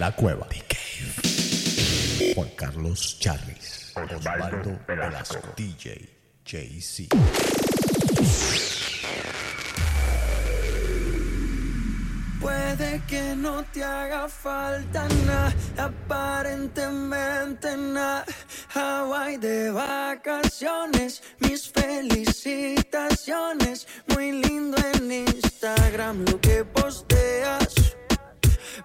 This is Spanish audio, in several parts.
La Cueva. The Cave. Juan Carlos Charris. Osvaldo Velasco. DJ JC. Puede que no te haga falta nada, aparentemente nada. Hawaii de vacaciones, mis felicitaciones. Muy lindo en Instagram lo que posteas.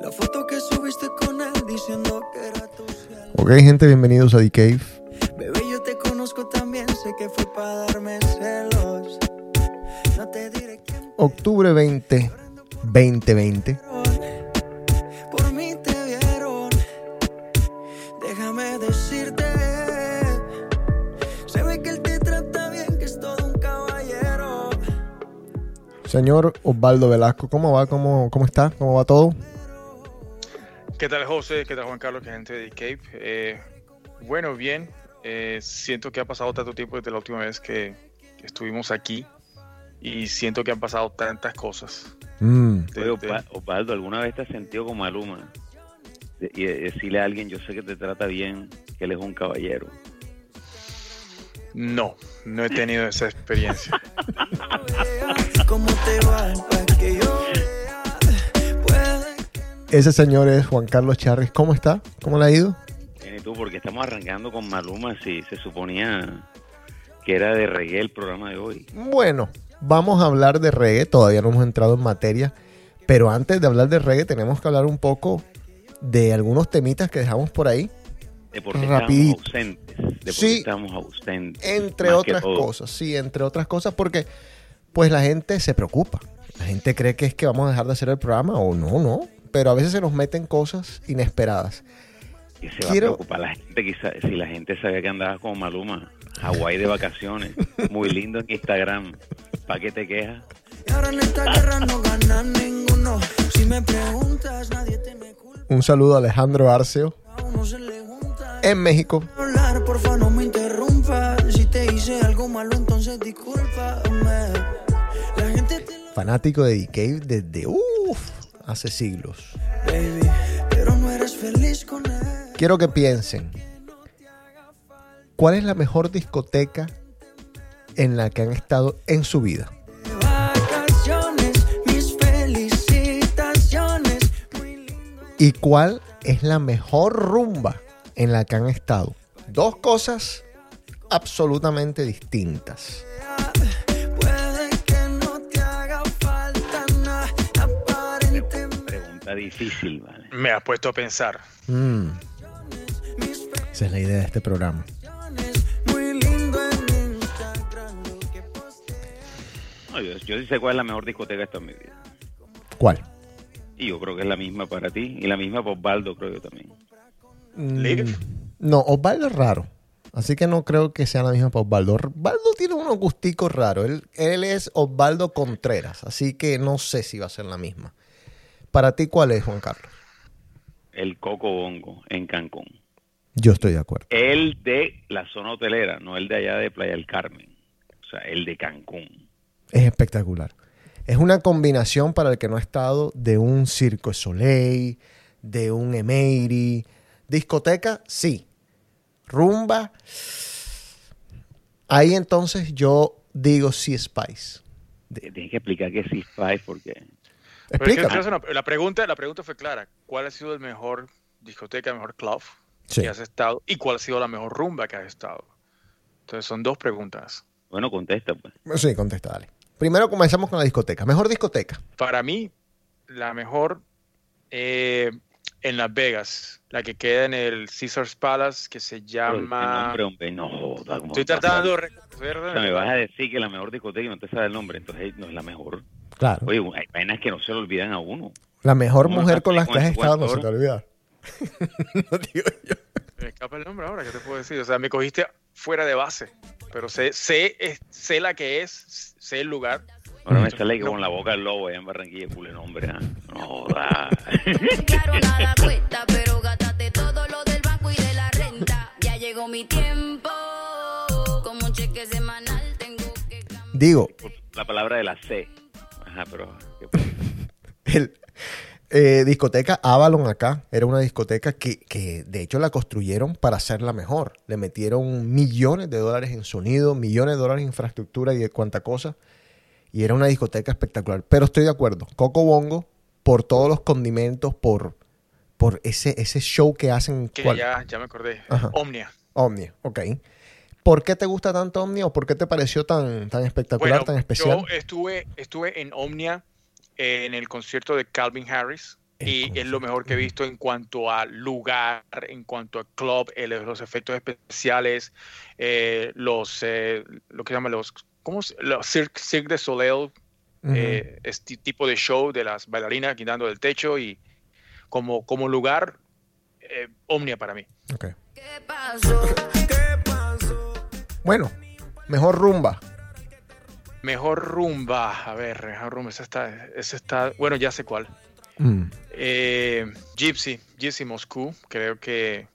La foto que subiste con él diciendo que era tu cielo. Ok, gente, bienvenidos a The Cave. Bebé, yo te conozco también, sé que fue para darme celos. No te diré quién Octubre 20, 2020. por mí te vieron. Déjame decirte, se ve que él te trata bien, que es todo un caballero. Señor Osvaldo Velasco, ¿cómo va? ¿Cómo, cómo está? ¿Cómo va todo? ¿Qué tal José? ¿Qué tal Juan Carlos? ¿Qué gente de Cape? Eh, bueno, bien. Eh, siento que ha pasado tanto tiempo desde la última vez que, que estuvimos aquí y siento que han pasado tantas cosas. Mm, De- Oye, Osvaldo, ¿alguna vez te has sentido como Maluma? De- y de- decirle a alguien, yo sé que te trata bien, que él es un caballero. no, no he tenido esa experiencia. Cómo te va, Ese señor es Juan Carlos Charris. ¿Cómo está? ¿Cómo le ha ido? Bien, ¿y tú? Porque estamos arrancando con Maluma, si se suponía que era de reggae el programa de hoy. Bueno, vamos a hablar de reggae. Todavía no hemos entrado en materia. Pero antes de hablar de reggae, tenemos que hablar un poco de algunos temitas que dejamos por ahí. De por qué Rapidito. estábamos ausentes. De por qué Sí. estábamos ausentes. Entre otras cosas, sí, entre otras cosas, porque pues la gente se preocupa. La gente cree que es que vamos a dejar de hacer el programa o no, no. Pero a veces se nos meten cosas inesperadas. Que se va Quiero- a preocupar la gente, quizá, si la gente sabía que andabas con Maluma. Hawái de vacaciones. Muy lindo en Instagram. ¿Para qué te quejas? Y ahora en esta guerra no gana ninguno. Si me preguntas, nadie tiene culpa. Un saludo a Alejandro Arceo en México. Hablar, porfa, no me interrumpa. Si te hice algo malo, entonces discúlpame. La gente te lo Fanático de Cave desde uff, hace siglos. Quiero que piensen. ¿Cuál es la mejor discoteca en la que han estado en su vida? ¿Y cuál es la mejor rumba en la que han estado? Dos cosas absolutamente distintas. Difícil, ¿vale? Me has puesto a pensar. Mm, esa es la idea de este programa. No, yo, yo sí sé cuál es la mejor discoteca de toda mi vida. ¿Cuál? Y yo creo que es la misma para ti. Y la misma para Osvaldo, creo yo también. Mm. No, Osvaldo es raro. Así que no creo que sea la misma para Osvaldo. Osvaldo tiene unos gusticos raros. Él, él es Osvaldo Contreras. Así que no sé si va a ser la misma. Para ti, ¿cuál es, Juan Carlos? El Coco Bongo en Cancún. Yo estoy de acuerdo. El de la zona hotelera, no el de allá de Playa del Carmen. O sea, el de Cancún. Es espectacular. Es una combinación para el que no ha estado de un Circo Soleil, de un Emery. Discoteca, sí. Rumba. Ahí entonces yo digo sí Spice. Tienes que explicar qué es Six Five porque Explícame. una- la, pregunta, la pregunta fue clara. ¿Cuál ha sido el mejor discoteca, el mejor club Sí. que has estado? ¿Y cuál ha sido la mejor rumba que has estado? Entonces son dos preguntas. Bueno, contesta, pues. Sí, contesta, dale. Primero comenzamos con la discoteca. Mejor discoteca. Para mí, la mejor eh, en Las Vegas, la que queda en el Caesars Palace, que se Pero, llama... qué nombre, hombre, no joda. ¿cómo Estoy tratando de O recordar. sea, me vas a decir que la mejor discoteca y no te sabe el nombre, entonces no es la mejor. Claro. Oye, hay vainas que no se le olvidan a uno. La mejor ¿Cómo mujer no con la que has estado, no se te olvida. no digo yo. Me escapa el nombre ahora, ¿qué te puedo decir? O sea, me cogiste fuera de base, pero sé, sé, sé la que es, sé el lugar. Ahora me No. sale con la boca del lobo allá en Barranquilla, culo nombre. ¿ah? No joda. Claro, nada cuesta, pero gástate todo lo del banco y de la renta. Ya llegó mi tiempo. Como un cheque semanal tengo que cambiar. Digo, La palabra de la C. Ajá, pero... el, eh, discoteca Avalon acá era una discoteca que, que de hecho la construyeron para hacerla mejor. Le metieron millones de dólares en sonido, millones de dólares en infraestructura y de cuánta cosa. Y era una discoteca espectacular. Pero estoy de acuerdo. Coco Bongo, por todos los condimentos, por, por ese, ese show que hacen. Que ya, ya me acordé. Ajá. Omnia. Omnia, ok. ¿Por qué te gusta tanto Omnia o por qué te pareció tan, tan espectacular, Bueno, tan especial? yo estuve, estuve en Omnia eh, en el concierto de Calvin Harris y es lo mejor que he visto en cuanto a lugar, en cuanto a club, el- los efectos especiales, eh, los, eh, lo que llaman los, ¿cómo se- Los Cirque, Cirque de Soleil, eh, este tipo de show de las bailarinas quitando del techo y como, como lugar, eh, Omnia para mí. Ok. ¿Qué pasó? Bueno, mejor rumba. Mejor rumba, a ver, mejor rumba, esa está, esa está, bueno, ya sé cuál. Mm. Eh, Gypsy, Gypsy Moscú, creo que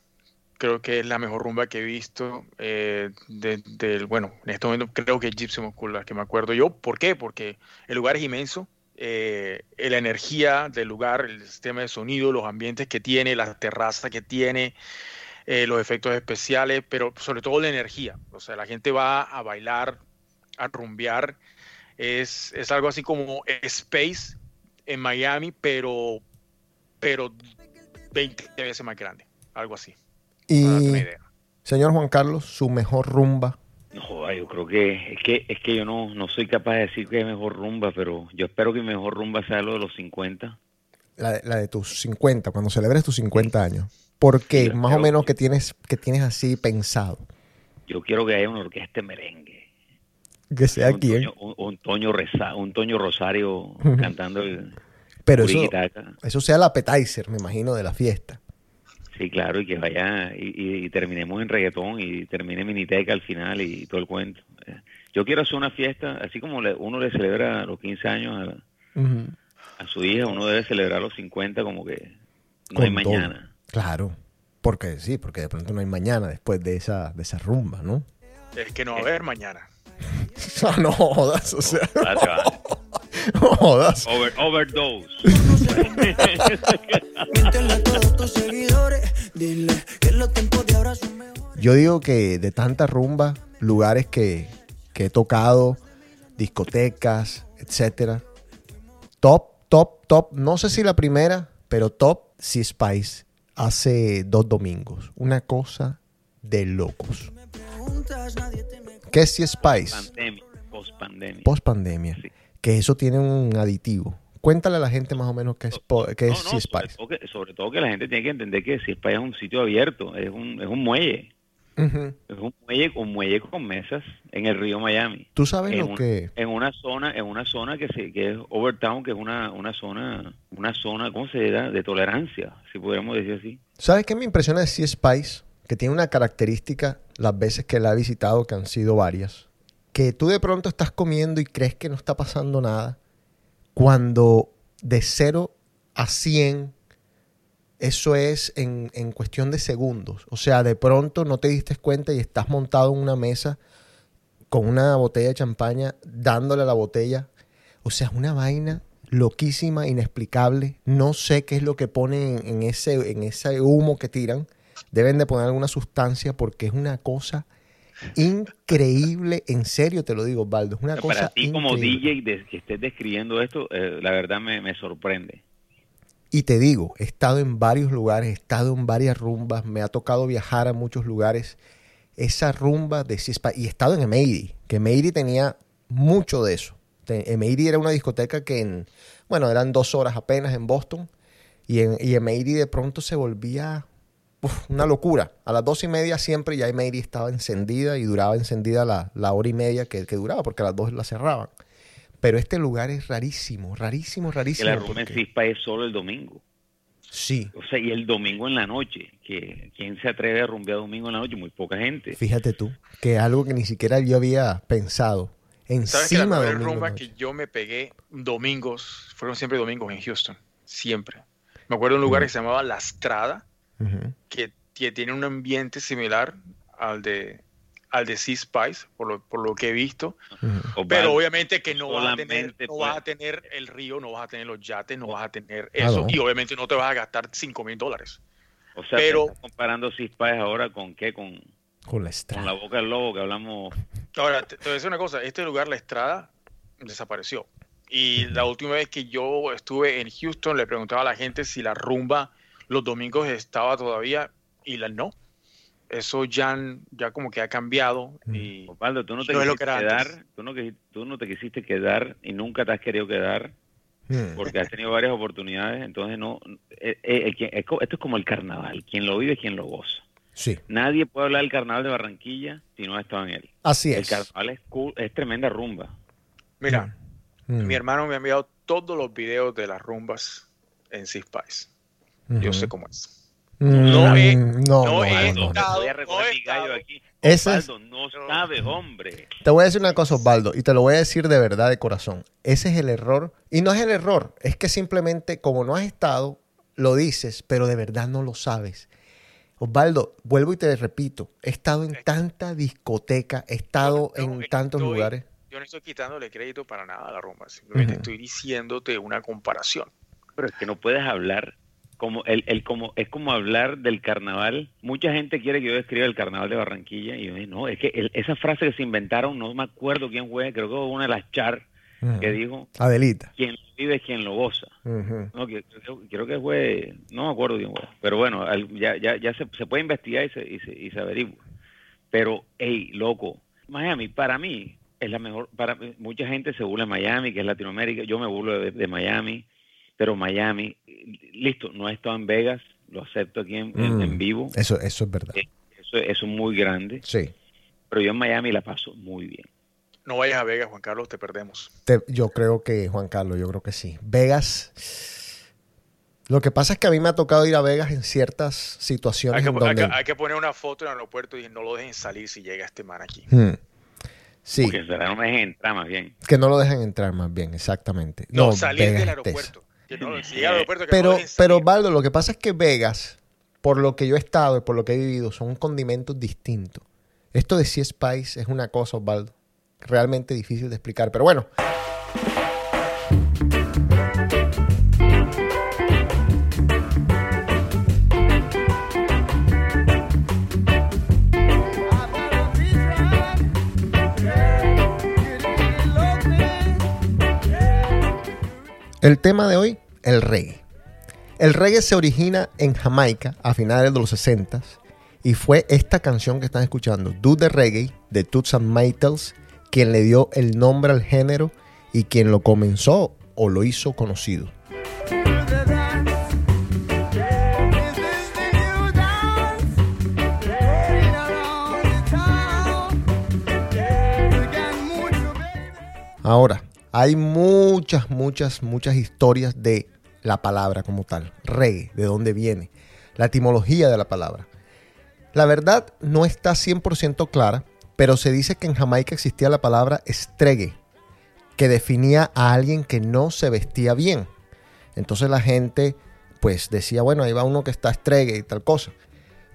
creo que es la mejor rumba que he visto. eh, de- del- bueno, en este momento creo que es Gypsy Moscú la que me acuerdo yo. ¿Por qué? Porque el lugar es inmenso. eh, la energía del lugar, el sistema de sonido, los ambientes que tiene, la terraza que tiene, eh, los efectos especiales, pero sobre todo la energía. O sea, la gente va a bailar, a rumbear. Es, es algo así como Space en Miami, pero, pero 20 veces más grande. Algo así. Para darte una Y, idea. señor Juan Carlos, su mejor rumba. No yo creo que es que es que yo no, no soy capaz de decir que es mejor rumba, pero yo espero que mi mejor rumba sea lo de los 50. La, de- la de tus 50, cuando celebres tus 50 años. ¿Por qué? Más o menos que tienes, que tienes así pensado. Yo quiero que haya una orquesta de merengue. Que sea un, quién. Toño, un, un Toño Reza- un Toño Rosario cantando el Pero eso, eso sea el appetizer, me imagino, de la fiesta. Sí, claro, y que vaya y, y- y terminemos en reggaetón y termine Miniteca al final y, todo el cuento. Yo quiero hacer una fiesta, así como le- uno le celebra los 15 años a, a su hija, uno debe celebrar los 50 como que no Con hay todo. Claro. Porque sí, porque de pronto no hay mañana después de esa, de esa rumba, ¿no? Es que no va a haber mañana. No, no jodas, o sea, no jodas. Over- overdose. Yo digo que de tanta rumba, lugares que, que he tocado, discotecas, etcétera, top, top, top, no sé si la primera, pero top Sea Spice hace dos domingos. Una cosa de locos. Preguntas, nadie te me ¿Qué es Sea Spice? Post pandemia. Post pandemia. Sí. Que eso tiene un aditivo. Cuéntale a la gente más o menos qué es, qué es Sea sobre Spice. todo, que, sobre todo que la gente tiene que entender que si Spice es un sitio abierto, es un, es un muelle. Es un muelle, un muelle con mesas en el río Miami. Tú sabes en, lo un- que... en una zona en una zona que se que es Overtown que es una una zona una zona cómo se dirá de tolerancia si pudiéramos decir así ¿Sabes qué me impresiona de Sea Spice? Que tiene una característica las veces que la he visitado, que han sido varias, que tú de pronto estás comiendo y crees que no está pasando nada, cuando de 0 a 100, eso es en, en cuestión de segundos. O sea, de pronto no te diste cuenta y estás montado en una mesa con una botella de champaña, dándole a la botella. O sea, es una vaina loquísima, inexplicable. No sé qué es lo que ponen en, ese, en ese humo que tiran. Deben de poner alguna sustancia porque es una cosa increíble. En serio te lo digo, Osvaldo. Es una cosa para ti como increíble. DJ de- que estés describiendo esto eh, la verdad me, me sorprende Y te digo, he estado en varios lugares, he estado en varias rumbas, me ha tocado viajar a muchos lugares. Esa rumba de Spice- y he estado en Emery, que Emery tenía mucho de eso. Emery era una discoteca que en, bueno, eran dos horas apenas en Boston, y en y Emery de pronto se volvía una locura. A las dos y media siempre ya Emery estaba encendida y duraba encendida la, la hora y media que, que duraba, porque a las dos la cerraban. Pero este lugar es rarísimo, rarísimo, rarísimo. en porque- Cispa es solo el domingo. Sí, O sea, y el domingo en la noche. que ¿Quién se atreve a rumbear domingo en la noche? Muy poca gente. fíjate tú, que algo que ni siquiera yo había pensado. ¿Sabes que la Encima de primera domingo rumba noche. que yo me pegué domingos, fueron siempre domingos en Houston, siempre. Me acuerdo de un lugar que se llamaba La Estrada, que, que tiene un ambiente similar al de al de Sea Spice, por lo, por lo que he visto. Pero obviamente que no vas, a tener, no vas a puede- tener el río, no vas a tener los yates, no vas a tener Ah, eso. no. Y obviamente no te vas a gastar 5 mil dólares. O sea, pero- estás comparando Cispaes ahora con qué? Con, Con la con estrada. la boca del lobo que hablamos. Ahora, te, te voy a decir una cosa, este lugar, la estrada, desapareció. Y la última vez que yo estuve en Houston, le preguntaba a la gente si la rumba los domingos estaba todavía, y la no. Eso ya, ya como que ha cambiado. Y Osvaldo, tú no te No quisiste quedar, tú no, tú no te quisiste quedar y nunca te has querido quedar Mm. porque has tenido varias oportunidades, entonces no, eh, eh, eh, esto es como el carnaval, quien lo vive quien lo goza. Sí, Nadie puede hablar del carnaval de Barranquilla si no ha estado en él. así El es. carnaval es, cool, es tremenda rumba. mira, Mm. mi hermano me ha enviado todos los videos de las rumbas en Sea Spice. Yo sé cómo es. No he- no, no no, he no, no. estado- Voy a recoger no he mi gallo estado. aquí. Ese es- Osvaldo, no sabes, hombre. Te voy a decir una cosa, Osvaldo, y te lo voy a decir de verdad, de corazón. Ese es el error. Y no es el error, es que simplemente como no has estado, lo dices, pero de verdad no lo sabes. Osvaldo, vuelvo y te repito, he estado en tanta discoteca, he estado No, en tantos estoy- lugares. Yo no estoy quitándole crédito para nada a la rumba, simplemente estoy diciéndote una comparación. Pero es que no puedes hablar como el, el como es como hablar del carnaval. Mucha gente quiere que yo describa el carnaval de Barranquilla y yo no, es que el- esa frase que se inventaron, no me acuerdo quién fue, creo que fue una de las char que dijo, Adelita. quien lo vive es quien lo goza. No, que- creo, creo que fue, no me acuerdo quién fue, pero bueno, al- ya, ya, ya se, se puede investigar y se, y se, y se averigua. Pero, hey, loco, Miami, para mí, es la mejor, para mucha gente se burla de Miami, que es Latinoamérica, yo me burlo de, de Miami, pero Miami, listo, no he estado en Vegas, lo acepto aquí en, Mm. en vivo, Eso, eso es verdad. Eh, eso, eso es muy grande, Sí. pero yo en Miami la paso muy bien. No vayas a Vegas, Juan Carlos, te perdemos. Te- yo creo que, Juan Carlos, yo creo que sí. Vegas. Lo que pasa es que a mí me ha tocado ir a Vegas en ciertas situaciones Hay que, en hay, donde. que, hay que poner una foto en el aeropuerto y no lo dejen salir si llega este man aquí. Hmm. Sí, Porque no me dejen entrar más bien. que no lo dejan entrar más bien, exactamente. No, No, salir Vegas del aeropuerto. Que no- si al aeropuerto, que Pero, pero lo que pasa es que Vegas, por lo que yo he estado y por lo que he vivido, son condimentos distintos. Esto de Sea Spice es una cosa, Osvaldo, realmente difícil de explicar. Pero bueno, el tema de hoy, el reggae. El reggae se origina en Jamaica a finales de los 60 y fue esta canción que están escuchando, Do the Reggae, de Toots and Maytals, quien le dio el nombre al género y quien lo comenzó o lo hizo conocido. Ahora, hay muchas, muchas, muchas historias de la palabra como tal, reggae, de dónde viene, la etimología de la palabra. La verdad no está 100% clara, pero se dice que en Jamaica existía la palabra estregue, que definía a alguien que no se vestía bien. Entonces la gente pues decía, bueno, ahí va uno que está estregue y tal cosa.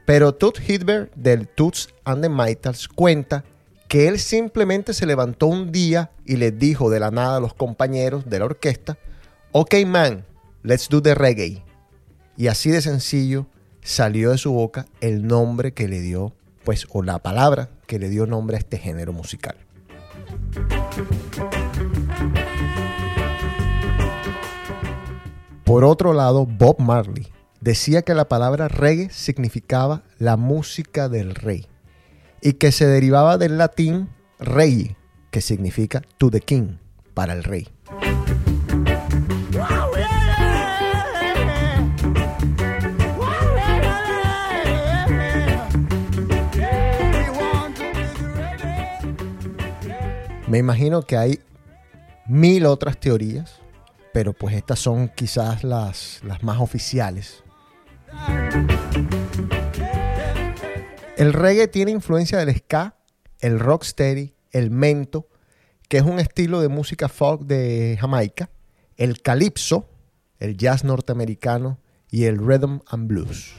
Pero Toots Hitler del Toots and the Maytals cuenta que él simplemente se levantó un día y les dijo de la nada a los compañeros de la orquesta, ok man, let's do the reggae. Y así de sencillo salió de su boca el nombre que le dio, pues, o la palabra que le dio nombre a este género musical. Por otro lado, Bob Marley decía que la palabra reggae significaba la música del rey y que se derivaba del latín rey, que significa to the king, para el rey. Me imagino que hay mil otras teorías, pero pues estas son quizás las, las más oficiales. El reggae tiene influencia del ska, el rocksteady, el mento, que es un estilo de música folk de Jamaica, el calipso, el jazz norteamericano y el rhythm and blues.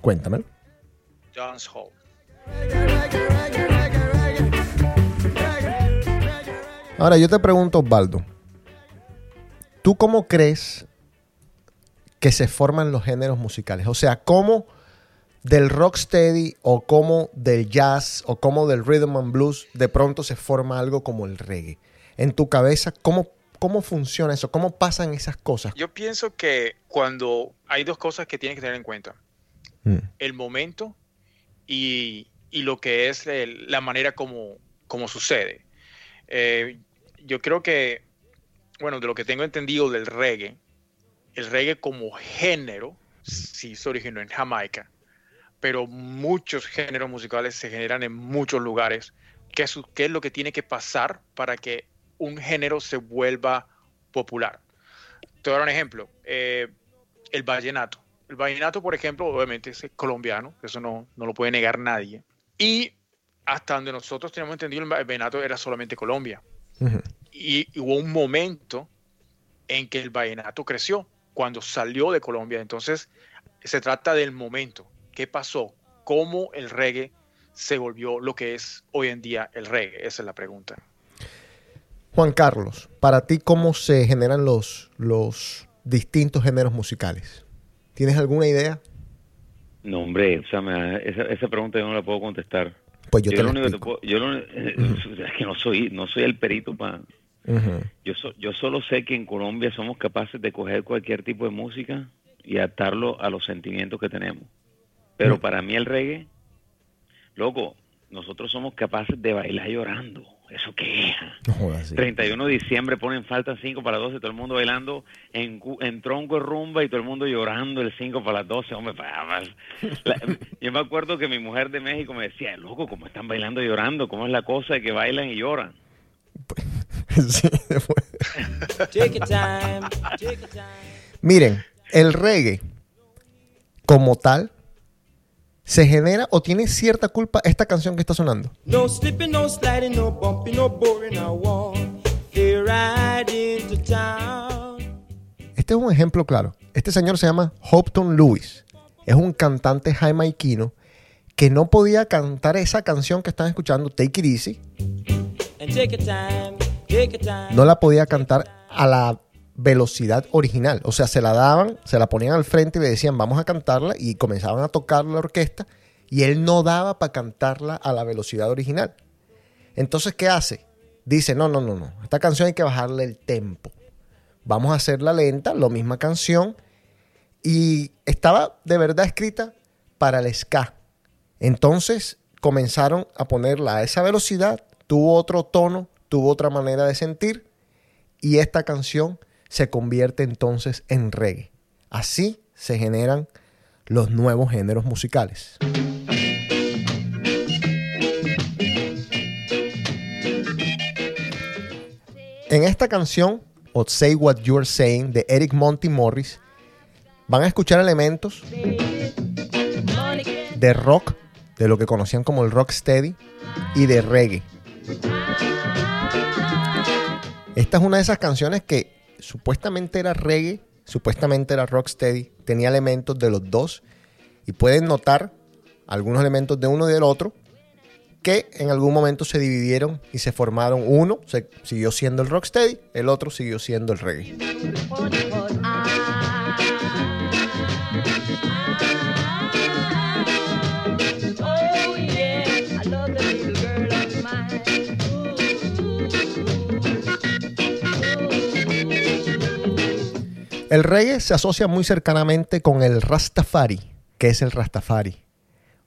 Cuéntamelo. Dance Hall. Ahora yo te pregunto, Osvaldo, ¿tú cómo crees que se forman los géneros musicales? O sea, ¿cómo del rocksteady o cómo del jazz o cómo del rhythm and blues de pronto se forma algo como el reggae? En tu cabeza, ¿cómo, cómo funciona eso? ¿Cómo pasan esas cosas? Yo pienso que cuando hay dos cosas que tienes que tener en cuenta. Mm, El momento y, y lo que es el- la manera como, como sucede. Eh, yo creo que, bueno, de lo que tengo entendido del reggae, el reggae como género sí se originó en Jamaica, pero muchos géneros musicales se generan en muchos lugares. ¿Qué es, qué es lo que tiene que pasar para que un género se vuelva popular? Te voy a dar un ejemplo. Eh, el vallenato. El vallenato, por ejemplo, obviamente es colombiano, eso no, no lo puede negar nadie. Y hasta donde nosotros tenemos entendido, el vallenato era solamente Colombia. y hubo un momento en que el vallenato creció, cuando salió de Colombia. Entonces, se trata del momento. ¿Qué pasó? ¿Cómo el reggae se volvió lo que es hoy en día el reggae? Esa es la pregunta. Juan Carlos, para ti, ¿cómo se generan los, los distintos géneros musicales? ¿Tienes alguna idea? No, hombre, o sea, me- esa, esa pregunta yo no la puedo contestar. Pues yo, Yo, te lo único que te explico. puedo, yo lo- es que no soy, no soy el perito para. Yo, so- yo solo sé que en Colombia somos capaces de coger cualquier tipo de música y adaptarlo a los sentimientos que tenemos. Pero Mm. para mí el reggae, loco, nosotros somos capaces de bailar llorando. ¿Eso qué es? No jodas, sí. 31 de diciembre ponen falta 5 para las 12, todo el mundo bailando en, cu- en tronco de rumba y todo el mundo llorando el 5 para las 12. Hombre, la- yo me acuerdo que mi mujer de México me decía, loco, ¿cómo están bailando y llorando? ¿Cómo es la cosa de que bailan y lloran? Sí, después. Take your time, take time. Miren, el reggae como tal se genera o tiene cierta culpa esta canción que está sonando. No slipping, no sliding, no bumping, no boring. I want into town. Este es un ejemplo claro. Este señor se llama Hopton Lewis. Es un cantante jamaiquino que no podía cantar esa canción que están escuchando, Take It Easy. And take your time, take your time. No la podía cantar a la velocidad original. O sea, se la daban, se la ponían al frente y le decían, vamos a cantarla, y comenzaban a tocar la orquesta, y él no daba para cantarla a la velocidad original. Entonces, ¿qué hace? Dice, no, no, no, no, esta canción hay que bajarle el tempo. Vamos a hacerla lenta, la misma canción, y estaba de verdad escrita para el ska. Entonces comenzaron a ponerla a esa velocidad, tuvo otro tono, tuvo otra manera de sentir, y esta canción se convierte entonces en reggae. Así se generan los nuevos géneros musicales. En esta canción, o Say What You're Saying, de Eric Monty Morris, van a escuchar elementos de rock, de lo que conocían como el rock steady, y de reggae. Esta es una de esas canciones que supuestamente era reggae, supuestamente era rocksteady, tenía elementos de los dos y pueden notar algunos elementos de uno y del otro que en algún momento se dividieron y se formaron uno, se siguió siendo el rocksteady, el otro siguió siendo el reggae. El reggae se asocia muy cercanamente con el Rastafari, que es el Rastafari,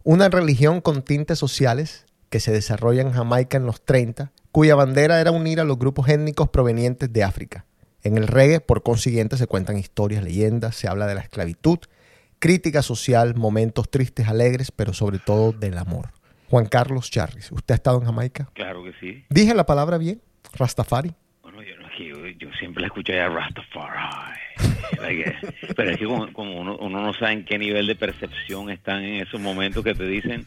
una religión con tintes sociales que se desarrolla en Jamaica en los 30, cuya bandera era unir a los grupos étnicos provenientes de África. En el reggae, por consiguiente, se cuentan historias, leyendas, se habla de la esclavitud crítica social, momentos tristes, alegres, pero sobre todo del amor. Juan Carlos Charris, ¿usted ha estado en Jamaica? Claro que sí. ¿Dije la palabra bien? Rastafari. Bueno, yo, no, yo, yo siempre la escuché a Rastafari. Pero es que como, como uno, uno no sabe en qué nivel de percepción están en esos momentos que te dicen.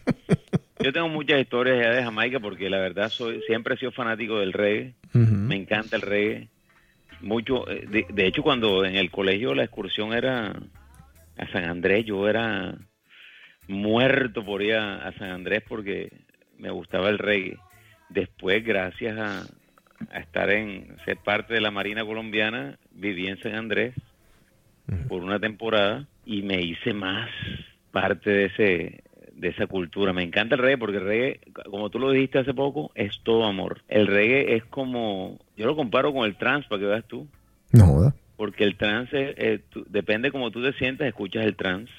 Yo tengo muchas historias ya de Jamaica porque la verdad soy siempre he sido fanático del reggae. Me encanta el reggae. Mucho, eh, de, de hecho cuando en el colegio la excursión era a San Andrés, yo era muerto por ir a, a San Andrés porque me gustaba el reggae. Después, gracias a, a estar en ser parte de la Marina Colombiana, viví en San Andrés por una temporada y me hice más parte de ese de esa cultura. Me encanta el reggae porque el reggae, como tú lo dijiste hace poco, es todo amor. El reggae es como, yo lo comparo con el trance para que veas tú, No joda. porque el trance, es, eh, tú- depende como tú te sientas, escuchas el trance.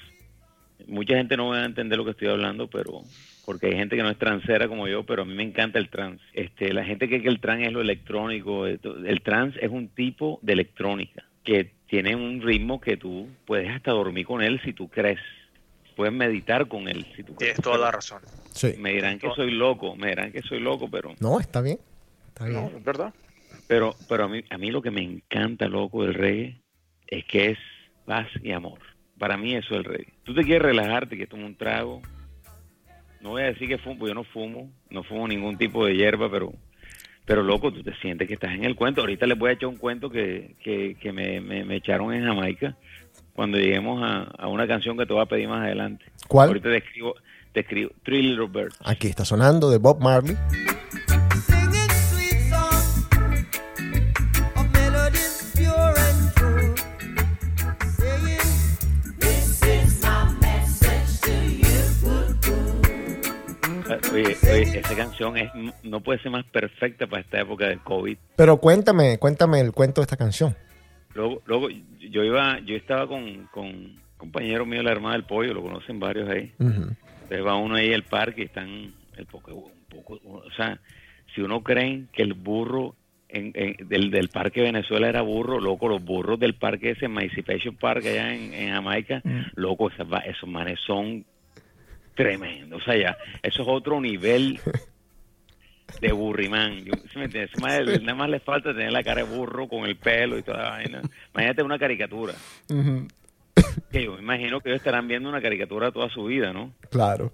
Mucha gente no va a entender lo que estoy hablando, pero porque hay gente que no es transera como yo, pero a mí me encanta el trance. Este, la gente cree que el trance es lo electrónico. El trance es un tipo de electrónica que tiene un ritmo que tú puedes hasta dormir con él si tú crees. Puedes meditar con él si tú crees. Tienes toda la razón. Sí. Me dirán que soy loco, me dirán que soy loco, pero No, está bien. Está bien. No, es verdad. pero pero a mí a mí lo que me encanta loco del reggae es que es paz y amor. Para mí eso es el reggae. Tú te quieres relajarte, que toma un trago. No voy a decir que fumo, porque yo no fumo, no fumo ningún tipo de hierba, pero pero loco, tú te sientes que estás en el cuento. Ahorita les voy a echar un cuento que, que, que me, me, me echaron en Jamaica cuando lleguemos a, a una canción que te voy a pedir más adelante. ¿Cuál? Ahorita te escribo, te escribo Three Little Birds. Aquí está sonando de Bob Marley. Oye, oye, esa canción es, no puede ser más perfecta para esta época del COVID. Pero cuéntame, cuéntame el cuento de esta canción. Luego, luego yo iba, yo estaba con, con un compañero mío, la hermana del pollo, lo conocen varios ahí. Ujú. Entonces va uno ahí al parque y están el poco, un poco, o sea, si uno cree que el burro en- en- del, del parque Venezuela era burro, loco, los burros del parque ese, Emancipation Park allá en, en Jamaica, loco, esas va- esos manes son tremendos, o sea, ya, eso es otro nivel de burrimán. Yo- ¿sí me entiendes? Ese man, Nada más le falta tener la cara de burro con el pelo y toda la vaina. Imagínate una caricatura. Que yo me imagino que ellos estarán viendo una caricatura toda su vida, ¿no? Claro.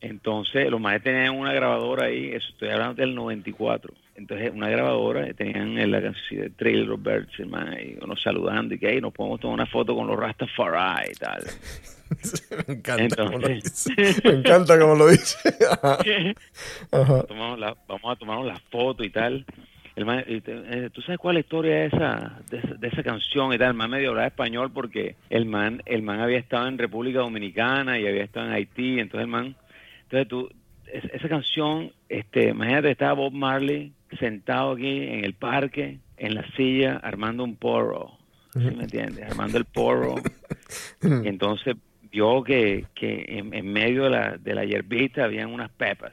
Entonces, los maestros tenían una grabadora ahí, eso estoy hablando del 94. Entonces, una grabadora, tenían en la canción de Birds, hermano, y uno saludando, y que ahí nos podemos tomar una foto con los Rastafari y tal. Me encanta cómo lo dice. Me encanta cómo lo dice. Ajá. Ajá. Tomamos la- vamos a tomarnos la foto y tal. El eh, ¿Tú sabes cuál es la historia de esa, de esa, de esa canción y tal? El man medio hablaba español porque el man, el man había estado en República Dominicana y había estado en Haití. Entonces el man, entonces tú, es- esa canción, este, imagínate, estaba Bob Marley sentado aquí en el parque, en la silla, armando un porro. ¿Sí me entiendes? Armando el porro. Y entonces vio que, que en, en medio de la, de la hierbita habían unas pepas.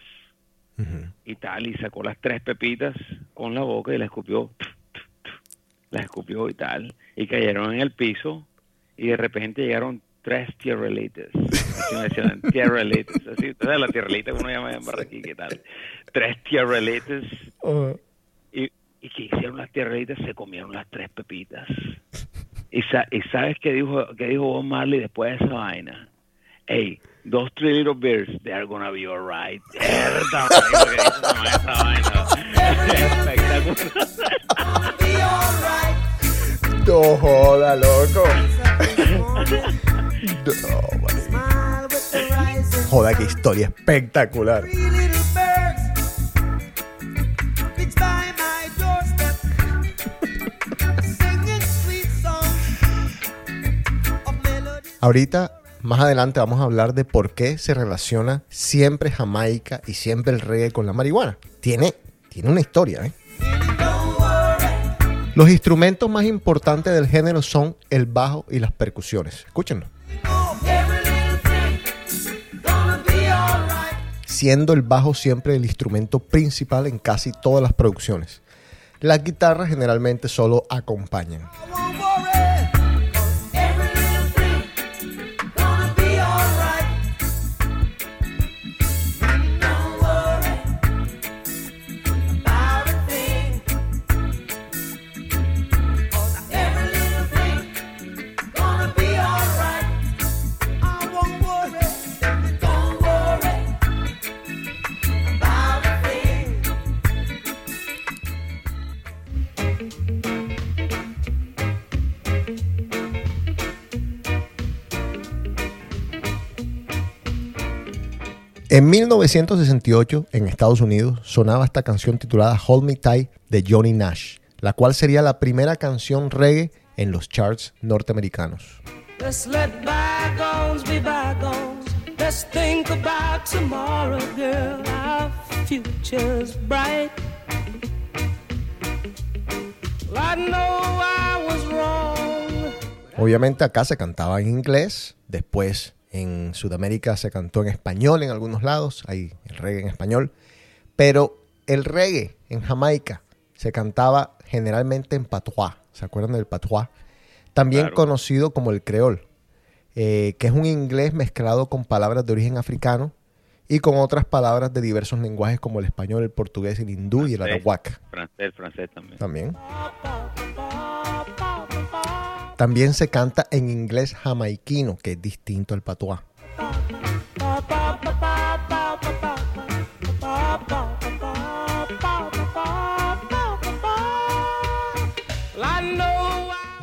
Y tal, y sacó las tres pepitas con la boca y las escupió, las escupió y tal, y cayeron en el piso, y de repente llegaron tres tierrelitas, así me decían, tierrelitas, así, entonces la tierrelita que uno llama en Barranquilla y tal, tres tierrelitas, Ajá. y, y que hicieron las tierrelitas, se comieron las tres pepitas. Y, sa- y sabes qué dijo, qué dijo Bob Marley después de esa vaina? Hey, those three little bears, they are gonna be alright. Que. No joda, loco. No, vale. Joda, qué historia espectacular. Ahorita, más adelante, vamos a hablar de por qué se relaciona siempre Jamaica y siempre el reggae con la marihuana. Tiene, tiene una historia, ¿eh? Los instrumentos más importantes del género son el bajo y las percusiones. Escúchenlo. Siendo el bajo siempre el instrumento principal en casi todas las producciones. Las guitarras generalmente solo acompañan. En 1968, en Estados Unidos, sonaba esta canción titulada Hold Me Tight de Johnny Nash, la cual sería la primera canción reggae en los charts norteamericanos. Let's let bygones be bygones. Let's think about tomorrow, girl. Our future's bright. I know I was wrong. Obviamente acá se cantaba en inglés, después en Sudamérica se cantó en español en algunos lados, hay el reggae en español, pero el reggae en Jamaica se cantaba generalmente en patois, ¿se acuerdan del patois? También Claro. conocido como el creol, eh, que es un inglés mezclado con palabras de origen africano y con otras palabras de diversos lenguajes como el español, el portugués, el hindú y el arawak Francés, francés también. también. También se canta en inglés jamaiquino, que es distinto al I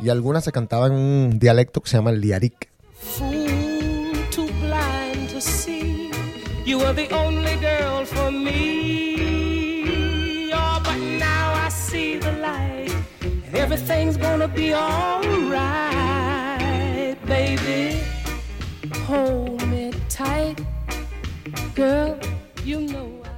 Y algunas se cantaban en un dialecto que se llama el Everything's gonna be alright, baby. Hold me tight, girl. You know I.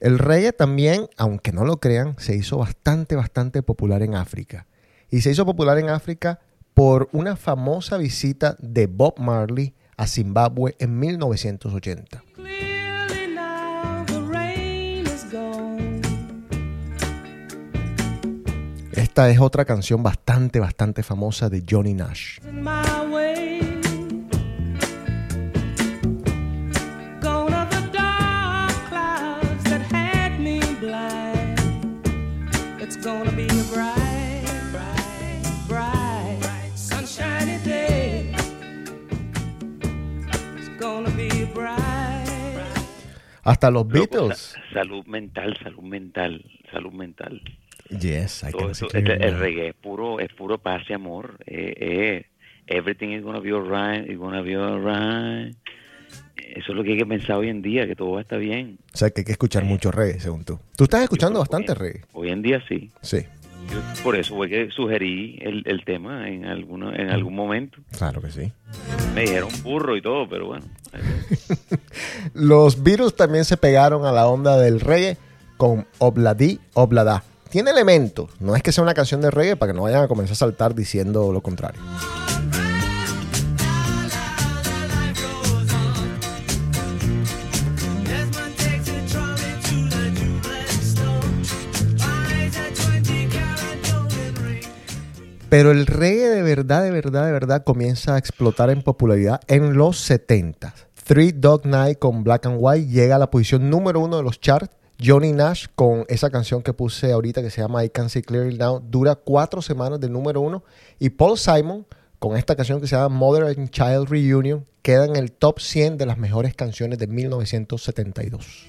El reggae también, aunque no lo crean, se hizo bastante, bastante popular en África. Y se hizo popular en África por una famosa visita de Bob Marley a Zimbabue en 1980. Esta es otra canción bastante, bastante famosa de Johnny Nash. Hasta los Loco, Beatles. sa- salud mental, salud mental, salud mental. Yes, I can see este- el reggae es puro, es puro paz y amor. Eh, eh, everything is gonna be alright, it's gonna be alright. Eso es lo que hay que pensar hoy en día, que todo va a estar bien. O sea que hay que escuchar mucho reggae, según tú. Tú estás escuchando bastante hoy reggae. Hoy en día sí. Sí, Yo por eso fue que sugerí el, el tema en, alguno, en algún momento. claro que sí. Me dijeron burro y todo, pero bueno. Los Beatles también se pegaron a la onda del reggae con Obladi Oblada. Tiene elementos, no es que sea una canción de reggae para que no vayan a comenzar a saltar diciendo lo contrario. Desmond takes a trolley to the jubilant store. Buys a 20 carat golden ring. Pero el reggae de verdad, de verdad, de verdad comienza a explotar en popularidad en los 70. Three Dog Night con Black and White llega a la posición número uno de los charts. Johnny Nash con esa canción que puse ahorita que se llama I Can See Clearly Now dura cuatro semanas del número uno. Y Paul Simon con esta canción que se llama Mother and Child Reunion queda en el top 100 de las mejores canciones de 1972.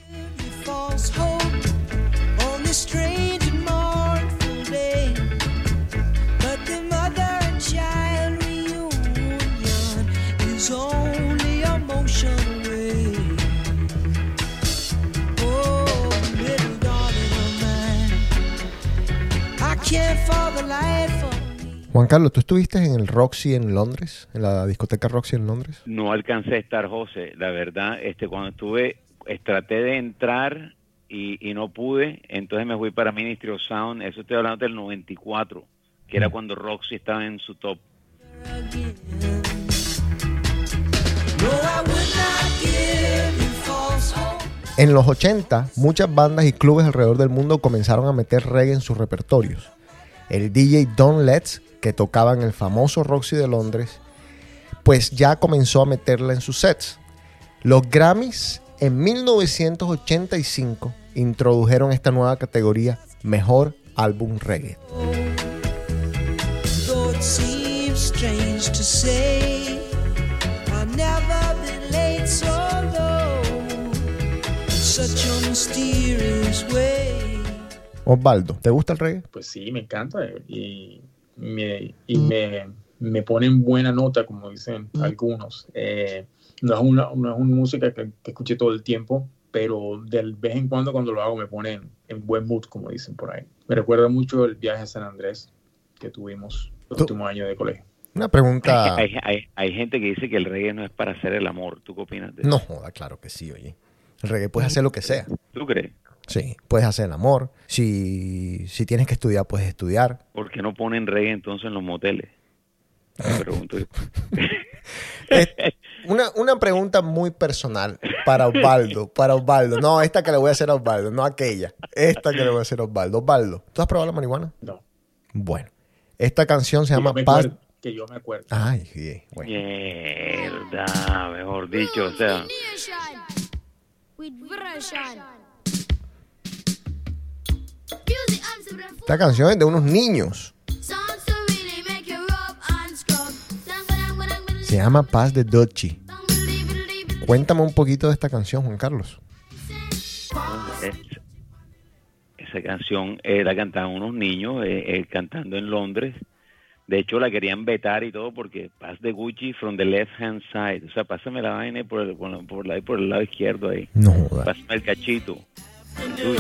Juan Carlos, ¿tú estuviste en el Roxy en Londres? ¿En la discoteca Roxy en Londres? No alcancé a estar, José. La verdad, este, cuando estuve, eh, traté de entrar y, y no pude. Entonces me fui para Ministry of Sound. Eso estoy hablando del 94, que era cuando Roxy estaba en su top. En los 80, muchas bandas y clubes alrededor del mundo comenzaron a meter reggae en sus repertorios. El DJ Don Letts, que tocaba en el famoso Roxy de Londres, pues ya comenzó a meterla en sus sets. Los Grammys en 1985 introdujeron esta nueva categoría Mejor Álbum Reggae. Osvaldo, ¿te gusta el reggae? pues sí, me encanta y me, y me, me pone en buena nota, como dicen algunos. Eh, No es una, no es una música que, que escuche todo el tiempo, pero de vez en cuando cuando lo hago me pone en, en buen mood, como dicen por ahí. Me recuerda mucho el viaje a San Andrés que tuvimos el último año de colegio. Una pregunta. Hay, hay- hay gente que dice que el reggae no es para hacer el amor. ¿Tú qué opinas de eso? No joda, claro que sí, oye. El reggae puedes hacer lo que sea. ¿Tú crees? Sí, puedes hacer el amor. Si, si tienes que estudiar, puedes estudiar. ¿Por qué no ponen reggae entonces en los moteles? Me pregunto yo. Una, una pregunta muy personal para Osvaldo. Para Osvaldo. No, esta que le voy a hacer a Osvaldo, no aquella. Esta que le voy a hacer a Osvaldo. Osvaldo, ¿tú has probado la marihuana? No. Bueno, esta canción se Que llama Paz. que yo me acuerdo. Ay, sí, bueno. Mierda, mejor dicho, o sea. Esta canción es de unos niños. Se llama Paz de Dochi. Cuéntame un poquito de esta canción, Juan Carlos. es- esa canción eh, la cantaban unos niños eh, eh, cantando en Londres. De hecho, la querían vetar y todo porque Pass de Gucci from the left hand side. O sea, pásame la vaina por el, por, la- por la- por el lado izquierdo ahí. No. Pásame el cachito. Tuyo.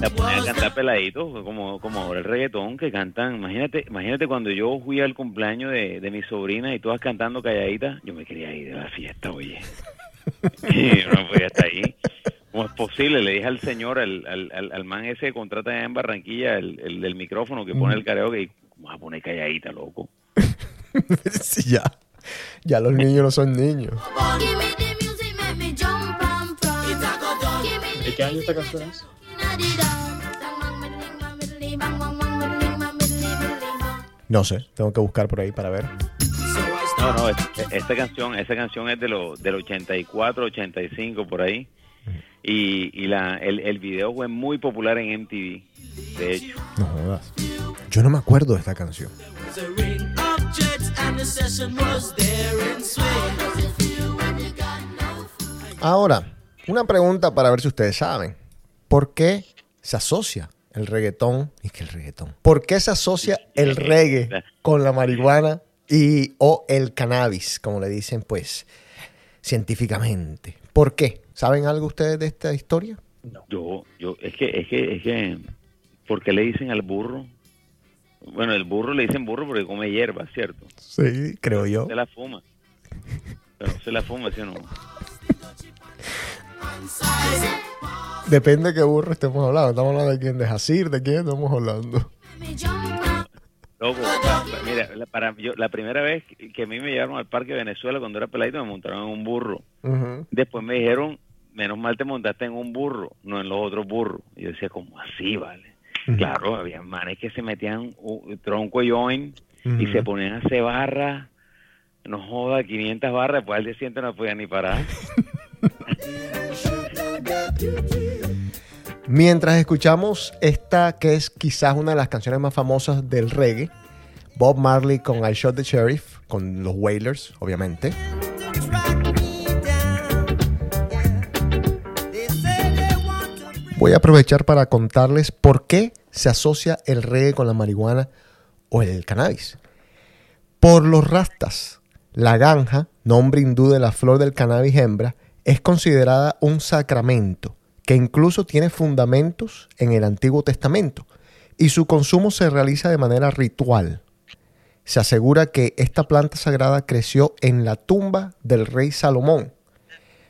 La ponen a cantar peladitos, como, como ahora el reggaetón que cantan. Imagínate, imagínate cuando yo fui al cumpleaños de, de mi sobrina y todas cantando calladitas, yo me quería ir de la fiesta, oye. Y yo no podía estar ahí. ¿Cómo es posible? Le dije al señor, al, al, al, man ese que contrata allá en Barranquilla, el, el del micrófono que pone el karaoke, y, ¿cómo vas a poner calladita, loco? Sí, ya. Ya los niños no son niños. ¿De qué año esta canción es? No sé, tengo que buscar por ahí para ver. No, no, es- esta canción, esta canción es de lo, del 84, 85 por ahí. Y, la, el, el video fue muy popular en MTV, de hecho. No jodas. Yo no me acuerdo de esta canción. Ahora, una pregunta para ver si ustedes saben. ¿Por qué se asocia el reggaetón? Y que el reggaetón. ¿Por qué se asocia el reggae con la marihuana y o el cannabis, como le dicen, pues, científicamente? ¿Por qué? ¿Saben algo ustedes de esta historia? No. Yo, yo, es que, es que, es que, ¿por qué le dicen al burro? Bueno, el burro le dicen burro porque come hierba, ¿cierto? Sí, creo yo. Se la fuma. Pero se la fuma, ¿sí o no? Depende de qué burro estemos hablando. Estamos hablando de quién, de Jacir, de quién estamos hablando. Loco, mira, la, para, yo, la primera vez que, a mí me llevaron al Parque Venezuela cuando era peladito me montaron en un burro. Después me dijeron, menos mal te montaste en un burro, no en los otros burros. Y yo decía, ¿cómo así, vale? Claro, había manes que se metían un tronco y joint y se ponían a hacer barras, no joda, 500 barras, después al día siguiente no podían ni parar. Mientras escuchamos esta que es quizás una de las canciones más famosas del reggae, Bob Marley con I Shot the Sheriff, con los Wailers, obviamente. Voy a aprovechar para contarles por qué se asocia el reggae con la marihuana o el cannabis. Por los rastas, la ganja, nombre hindú de la flor del cannabis hembra, es considerada un sacramento que incluso tiene fundamentos en el Antiguo Testamento y su consumo se realiza de manera ritual. Se asegura que esta planta sagrada creció en la tumba del rey Salomón.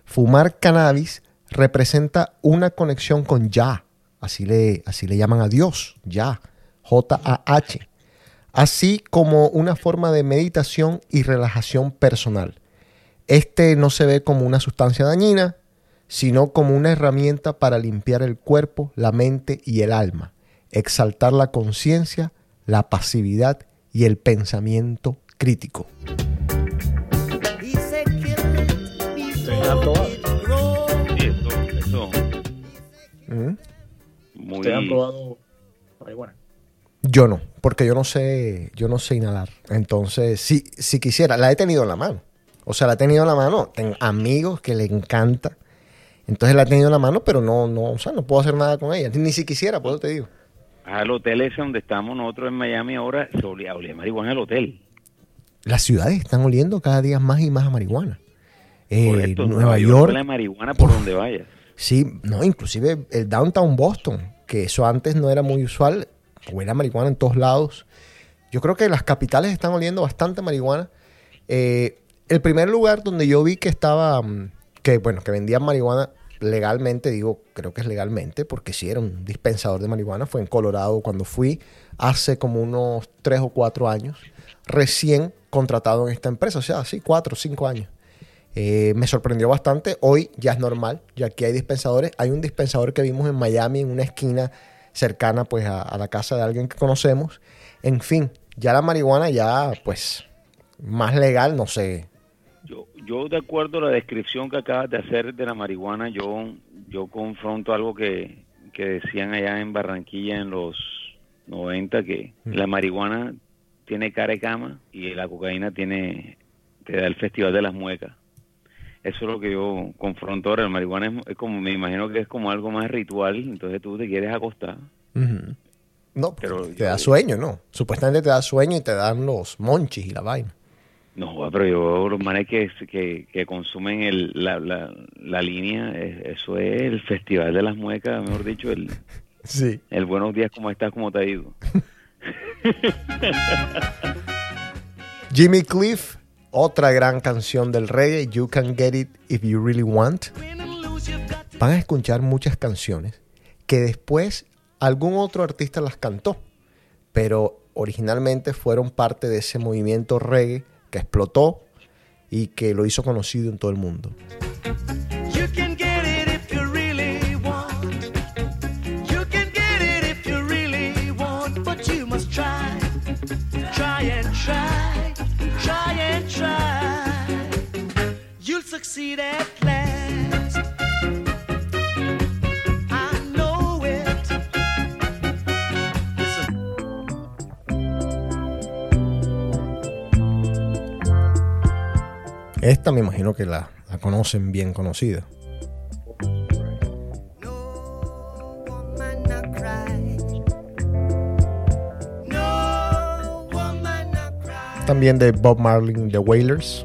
Fumar cannabis representa una conexión con Yah, así le, así le llaman a Dios, Yah, J-A-H, así como una forma de meditación y relajación personal. Este no se ve como una sustancia dañina, sino como una herramienta para limpiar el cuerpo, la mente y el alma, exaltar la conciencia, la pasividad y el pensamiento crítico. ¿Ustedes han probado marihuana? Yo no, porque yo no sé, yo no sé inhalar. Entonces, si, si quisiera, la he tenido en la mano. O sea, la he tenido en la mano. Tengo amigos que le encanta. Entonces la he tenido en la mano, pero no, no, o sea, no puedo hacer nada con ella. Ni si quisiera, por eso te digo. Al hotel ese donde estamos nosotros en Miami ahora, se olía, olía marihuana al hotel. las ciudades están oliendo cada día más y más a marihuana. Eh, Correcto, Nueva York, huele a marihuana por donde vayas. sí, no, inclusive el downtown Boston, que eso antes no era muy usual, huele marihuana en todos lados. Yo creo que las capitales están oliendo bastante marihuana. Eh, el primer lugar donde yo vi que estaba, mm, que bueno, que vendían marihuana legalmente, digo, creo que es legalmente, porque sí era un dispensador de marihuana, fue en Colorado cuando fui hace como unos tres o cuatro años, recién contratado en esta empresa, o sea, sí, cuatro o cinco años. Eh, me sorprendió bastante, hoy ya es normal, ya aquí hay dispensadores, hay un dispensador que vimos en Miami, en una esquina cercana pues a, a la casa de alguien que conocemos, en fin, ya la marihuana ya pues más legal, no sé, Yo, yo de acuerdo a la descripción que acabas de hacer de la marihuana, yo, yo confronto algo que, que decían allá en Barranquilla en los 90, que la marihuana tiene cara de cama y la cocaína tiene, te da el festival de las muecas. Eso es lo que yo confronto ahora. La marihuana es, es como, me imagino que es como algo más ritual, entonces tú te quieres acostar. No, Pero te yo- da sueño, ¿no? Supuestamente te da sueño y te dan los monchis y la vaina. No, pero yo, los manes que, que, que consumen el, la, la, la línea, eso es el festival de las muecas, mejor dicho, el, Sí. el buenos días, ¿cómo estás? ¿Cómo te ha ido? Jimmy Cliff, otra gran canción del reggae, You Can Get It If You Really Want. Van a escuchar muchas canciones que después algún otro artista las cantó, pero originalmente fueron parte de ese movimiento reggae que explotó y que lo hizo conocido en todo el mundo. Esta me imagino que la, conocen bien conocida. También de Bob Marley, The Wailers.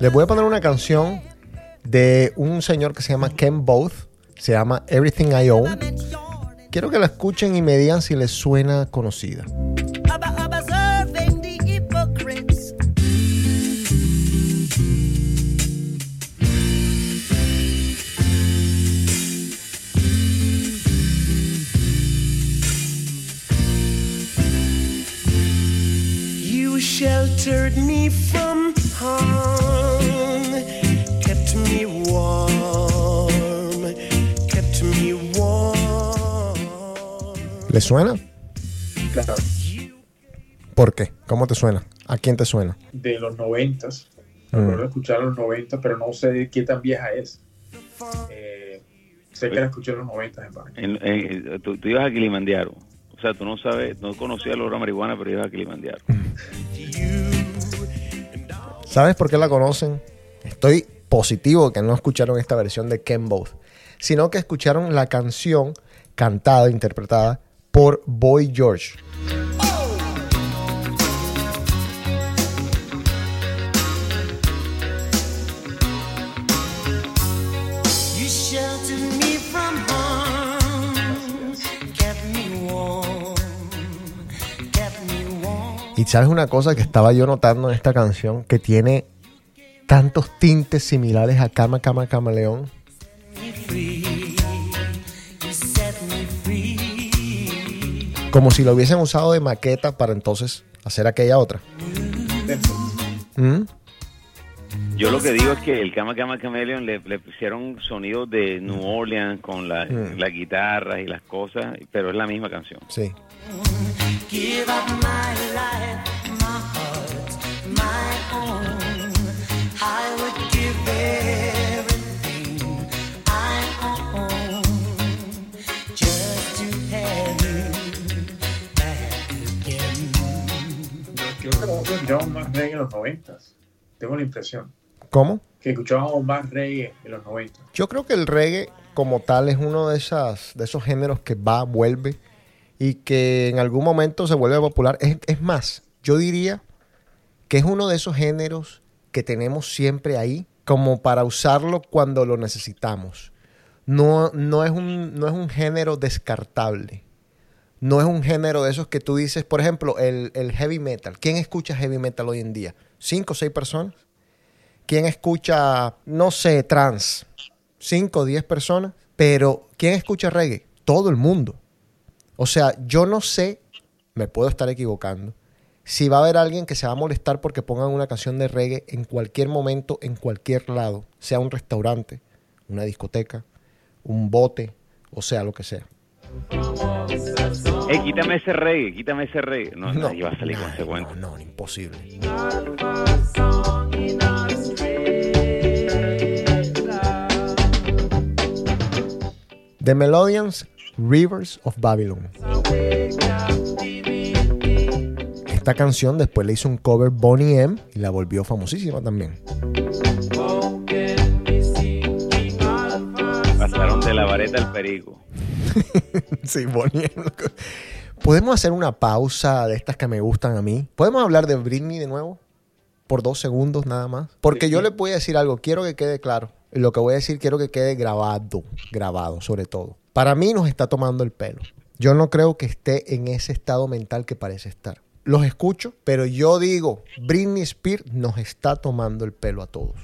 Les voy a poner una canción de un señor que se llama Ken Both. Se llama Everything I Own. Quiero que la escuchen y me digan si les suena conocida. sheltered me from ¿Les suena? Claro, ¿Por qué? ¿Cómo te suena? ¿A quién te suena? de los noventas. Mm. Recuerdo escuchar los 90, pero no sé de qué tan vieja es. Eh, sé que la escuché en los 90 en. En- en- tú, tú ibas a Kilimanjaro. O sea, tú no sabes, no conocías el olor a marihuana, pero ibas a Kilimanjaro. ¿Sabes por qué la conocen? Estoy positivo que no escucharon esta versión de Ken Both, sino que escucharon la canción cantada, interpretada por Boy George. Y sabes una cosa que estaba yo notando en esta canción, que tiene tantos tintes similares a Cama Cama Camaleón. Como si lo hubiesen usado de maqueta para entonces hacer aquella otra. ¿Mm? Yo lo que digo es que el Kama Kama Chameleon le, le pusieron sonidos de New Orleans con la- Mm. las guitarras y las cosas, pero es la misma canción. Sí. Give up my life, my heart, my own. I would give everything again. Creo que nosotros escuchamos más reggae en los 90. Tengo la impresión. ¿Cómo? Que escuchábamos más reggae en los 90. Yo creo que el reggae como tal es uno de, esas, de esos géneros que va, vuelve y que en algún momento se vuelve popular. Es, es más, yo diría que es uno de esos géneros que tenemos siempre ahí como para usarlo cuando lo necesitamos. No, no, es, un, no es un género descartable. No es un género de esos que tú dices, por ejemplo, el, heavy metal. ¿Quién escucha heavy metal hoy en día? ¿Cinco o seis personas? ¿Quién escucha, no sé, trans? ¿Cinco o diez personas? Pero ¿quién escucha reggae? Todo el mundo. O sea, yo no sé, me puedo estar equivocando, si va a haber alguien que se va a molestar porque pongan una canción de reggae en cualquier momento, en cualquier lado, sea un restaurante, una discoteca, un bote, o sea, lo que sea. Ey, quítame ese reggae, quítame ese reggae. No, no, iba a salir con ese no, cuento. no, imposible. The Melodians Rivers of Babylon. Esta canción después le hizo un cover Bonnie M y la volvió famosísima también. Pasaron de la vareta al perico. Sí, Bonnie. ¿Podemos hacer una pausa de estas que me gustan a mí? ¿Podemos hablar de Britney de nuevo? Por dos segundos nada más. Porque yo le voy a decir algo, quiero que quede claro. Lo que voy a decir quiero que quede grabado, grabado sobre todo. Para mí nos está tomando el pelo. Yo no creo que esté en ese estado mental que parece estar. Los escucho, pero yo digo, Britney Spears nos está tomando el pelo a todos.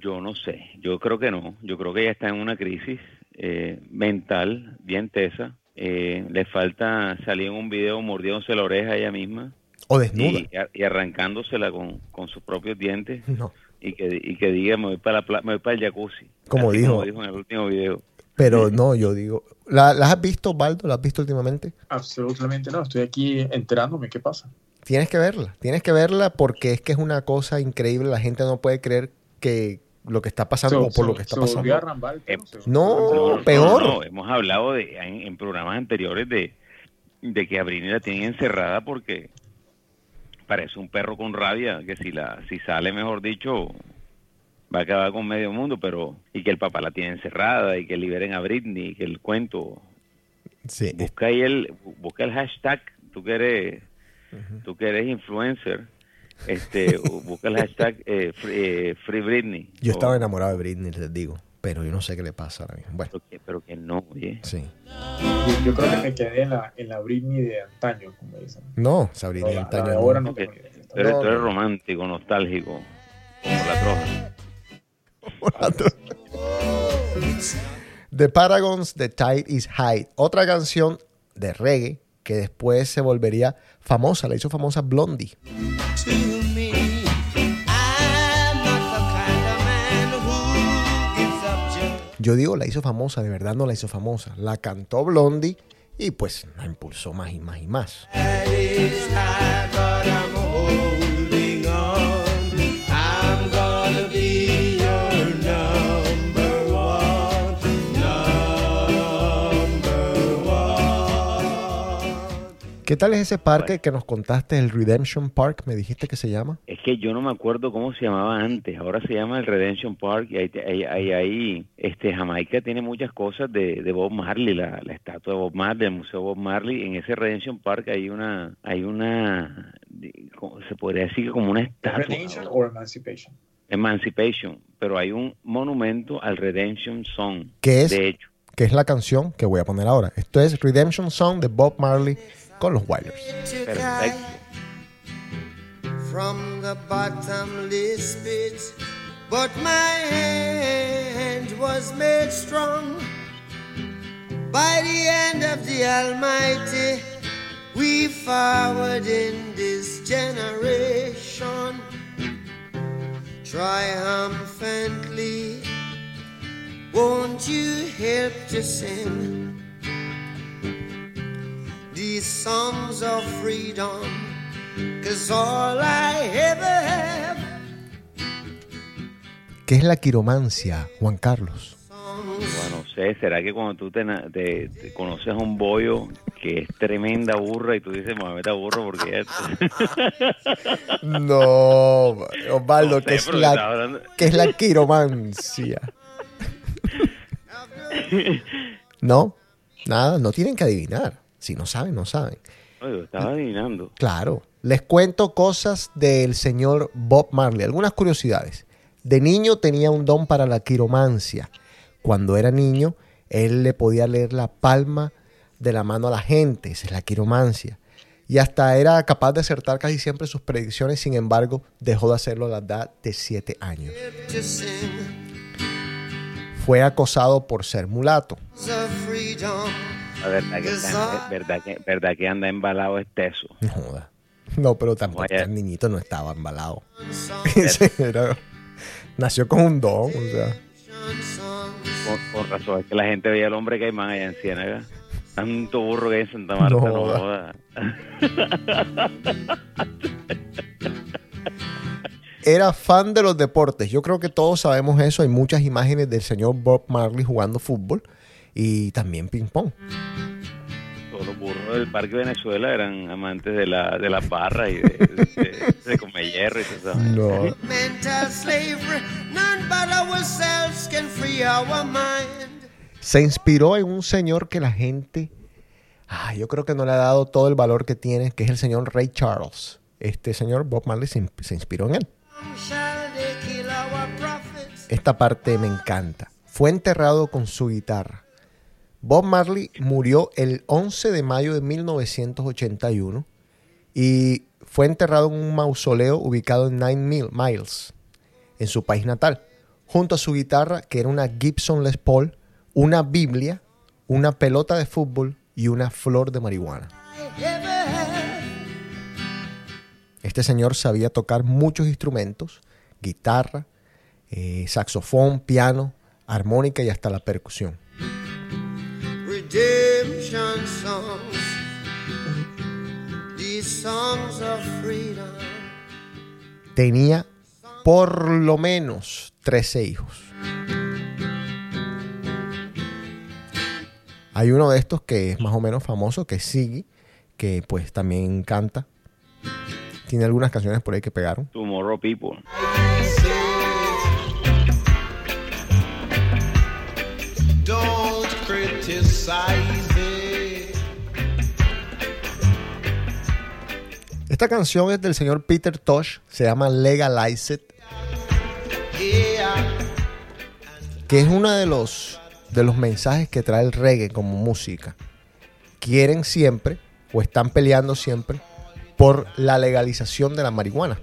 Yo no sé, yo creo que no. Yo creo que ella está en una crisis eh, mental bien tesa. Eh, le falta salir en un video mordiéndose la oreja a ella misma O desnuda. y, y arrancándosela con, con sus propios dientes No. y que, y que diga me voy para, la pla- me voy para el jacuzzi. Como Así dijo. como dijo en el último video. Pero no, yo digo. ¿la- ¿Las has visto, Baldo? ¿Las has visto últimamente? Absolutamente no. Estoy aquí enterándome qué pasa. Tienes que verla, tienes que verla porque es que es una cosa increíble. La gente no puede creer que lo que está pasando o So- por lo que está pasando. pelo, se- No, peor. no, no, hemos hablado de, en, en programas anteriores de, de que a Britney la tienen encerrada porque parece un perro con rabia, que si la si sale, mejor dicho, va a acabar con medio mundo, pero y que el papá la tiene encerrada y que liberen a Britney, y que el cuento Sí, busca ahí el busca el hashtag, tú que eres tú que eres influencer, este busca el hashtag eh, free, eh, Free Britney. yo O- estaba enamorado de Britney, les digo. Pero yo no sé qué le pasa ahora mismo. Bueno, pero que, pero que no, oye. sí. Yo, yo creo que me quedé en la, en la Britney de antaño, como dicen. No, esa Britney antaño de no. ahora no Ok. tengo idea. Tú eres, No, tú eres romántico, nostálgico, como la troja. The Paragons, The Tide is High. Otra canción de reggae que después se volvería famosa. La hizo famosa Blondie. Yo digo, la hizo famosa, de verdad no la hizo famosa. La cantó Blondie y pues la impulsó más y más y más. ¿Qué tal es ese parque que nos contaste, el Redemption Park, me dijiste que se llama? Es que yo no me acuerdo cómo se llamaba antes. Ahora se llama el Redemption Park y ahí, ahí, ahí, ahí, este, Jamaica tiene muchas cosas de, de Bob Marley, la, la estatua de Bob Marley, el museo Bob Marley. En ese Redemption Park hay una, hay una, de- ¿cómo se podría decir que como una estatua. Redemption or Emancipation. Emancipation, pero hay un monumento al Redemption Song. ¿Qué es? De hecho, Que es la canción que voy a poner ahora. Esto es Redemption Song de Bob Marley con los Wailers. perfecto. from the bottomless pit, but my hand was made strong by the hand of the Almighty. We forward in this generation triumphantly. Won't you help to sing these songs of freedom? Cause all I ever have ¿Qué es la quiromancia, Juan Carlos? Bueno, sé, ¿será que cuando tú te, na- te- te conoces a un bollo que es tremenda burra y tú dices, me voy a meter a burro porque es... No, Osvaldo, No sé, que, es la, hablando- que es la quiromancia. No, nada, no tienen que adivinar. Si no saben, no saben. Oye, estaba adivinando. Claro. Les cuento cosas del señor Bob Marley, algunas curiosidades. De niño tenía un don para la quiromancia. Cuando era niño, él le podía leer la palma de la mano a la gente, esa es la quiromancia. Y hasta era capaz de acertar casi siempre sus predicciones, sin embargo, dejó de hacerlo a la edad de 7 años. Fue acosado por ser mulato. Verdad que, está- verdad que, verdad que anda embalado es teso. No joda. No, pero tampoco el niñito no estaba embalado. Era- nació con un don, o sea. Por, por razón, es que la gente veía al hombre caimán allá en Ciénaga. Tanto burro que hay en Santa Marta, No no, joda. joda. Era fan de los deportes. Yo creo que todos sabemos eso. Hay muchas imágenes del señor Bob Marley jugando fútbol y también ping pong. Todos los burros del Parque Venezuela eran amantes de la, de las barras y de, de, de comer hierro y todo eso. No. Se inspiró en un señor que la gente, ah, yo creo que no le ha dado todo el valor que tiene, que es el señor Ray Charles. Este señor Bob Marley se, se inspiró en él. Esta parte me encanta. Fue enterrado con su guitarra. Bob Marley murió el 11 de mayo de 1981 y fue enterrado en un mausoleo ubicado en Nine Mil- Miles, en su país natal, junto a su guitarra, que era una Gibson Les Paul, una Biblia, una pelota de fútbol y una flor de marihuana. Este señor sabía tocar muchos instrumentos, guitarra, eh, saxofón, piano, armónica y hasta la percusión. Redemption songs. These songs of freedom. Tenía por lo menos 13 hijos. Hay uno de estos que es más o menos famoso, que es Siggy, que pues también canta. Tiene algunas canciones por ahí que pegaron. Tomorrow People. Don't. Esta canción es del señor Peter Tosh, se llama Legalize que es uno de los, de los mensajes que trae el reggae como música. Quieren siempre, o están peleando siempre, por la legalización de la marihuana.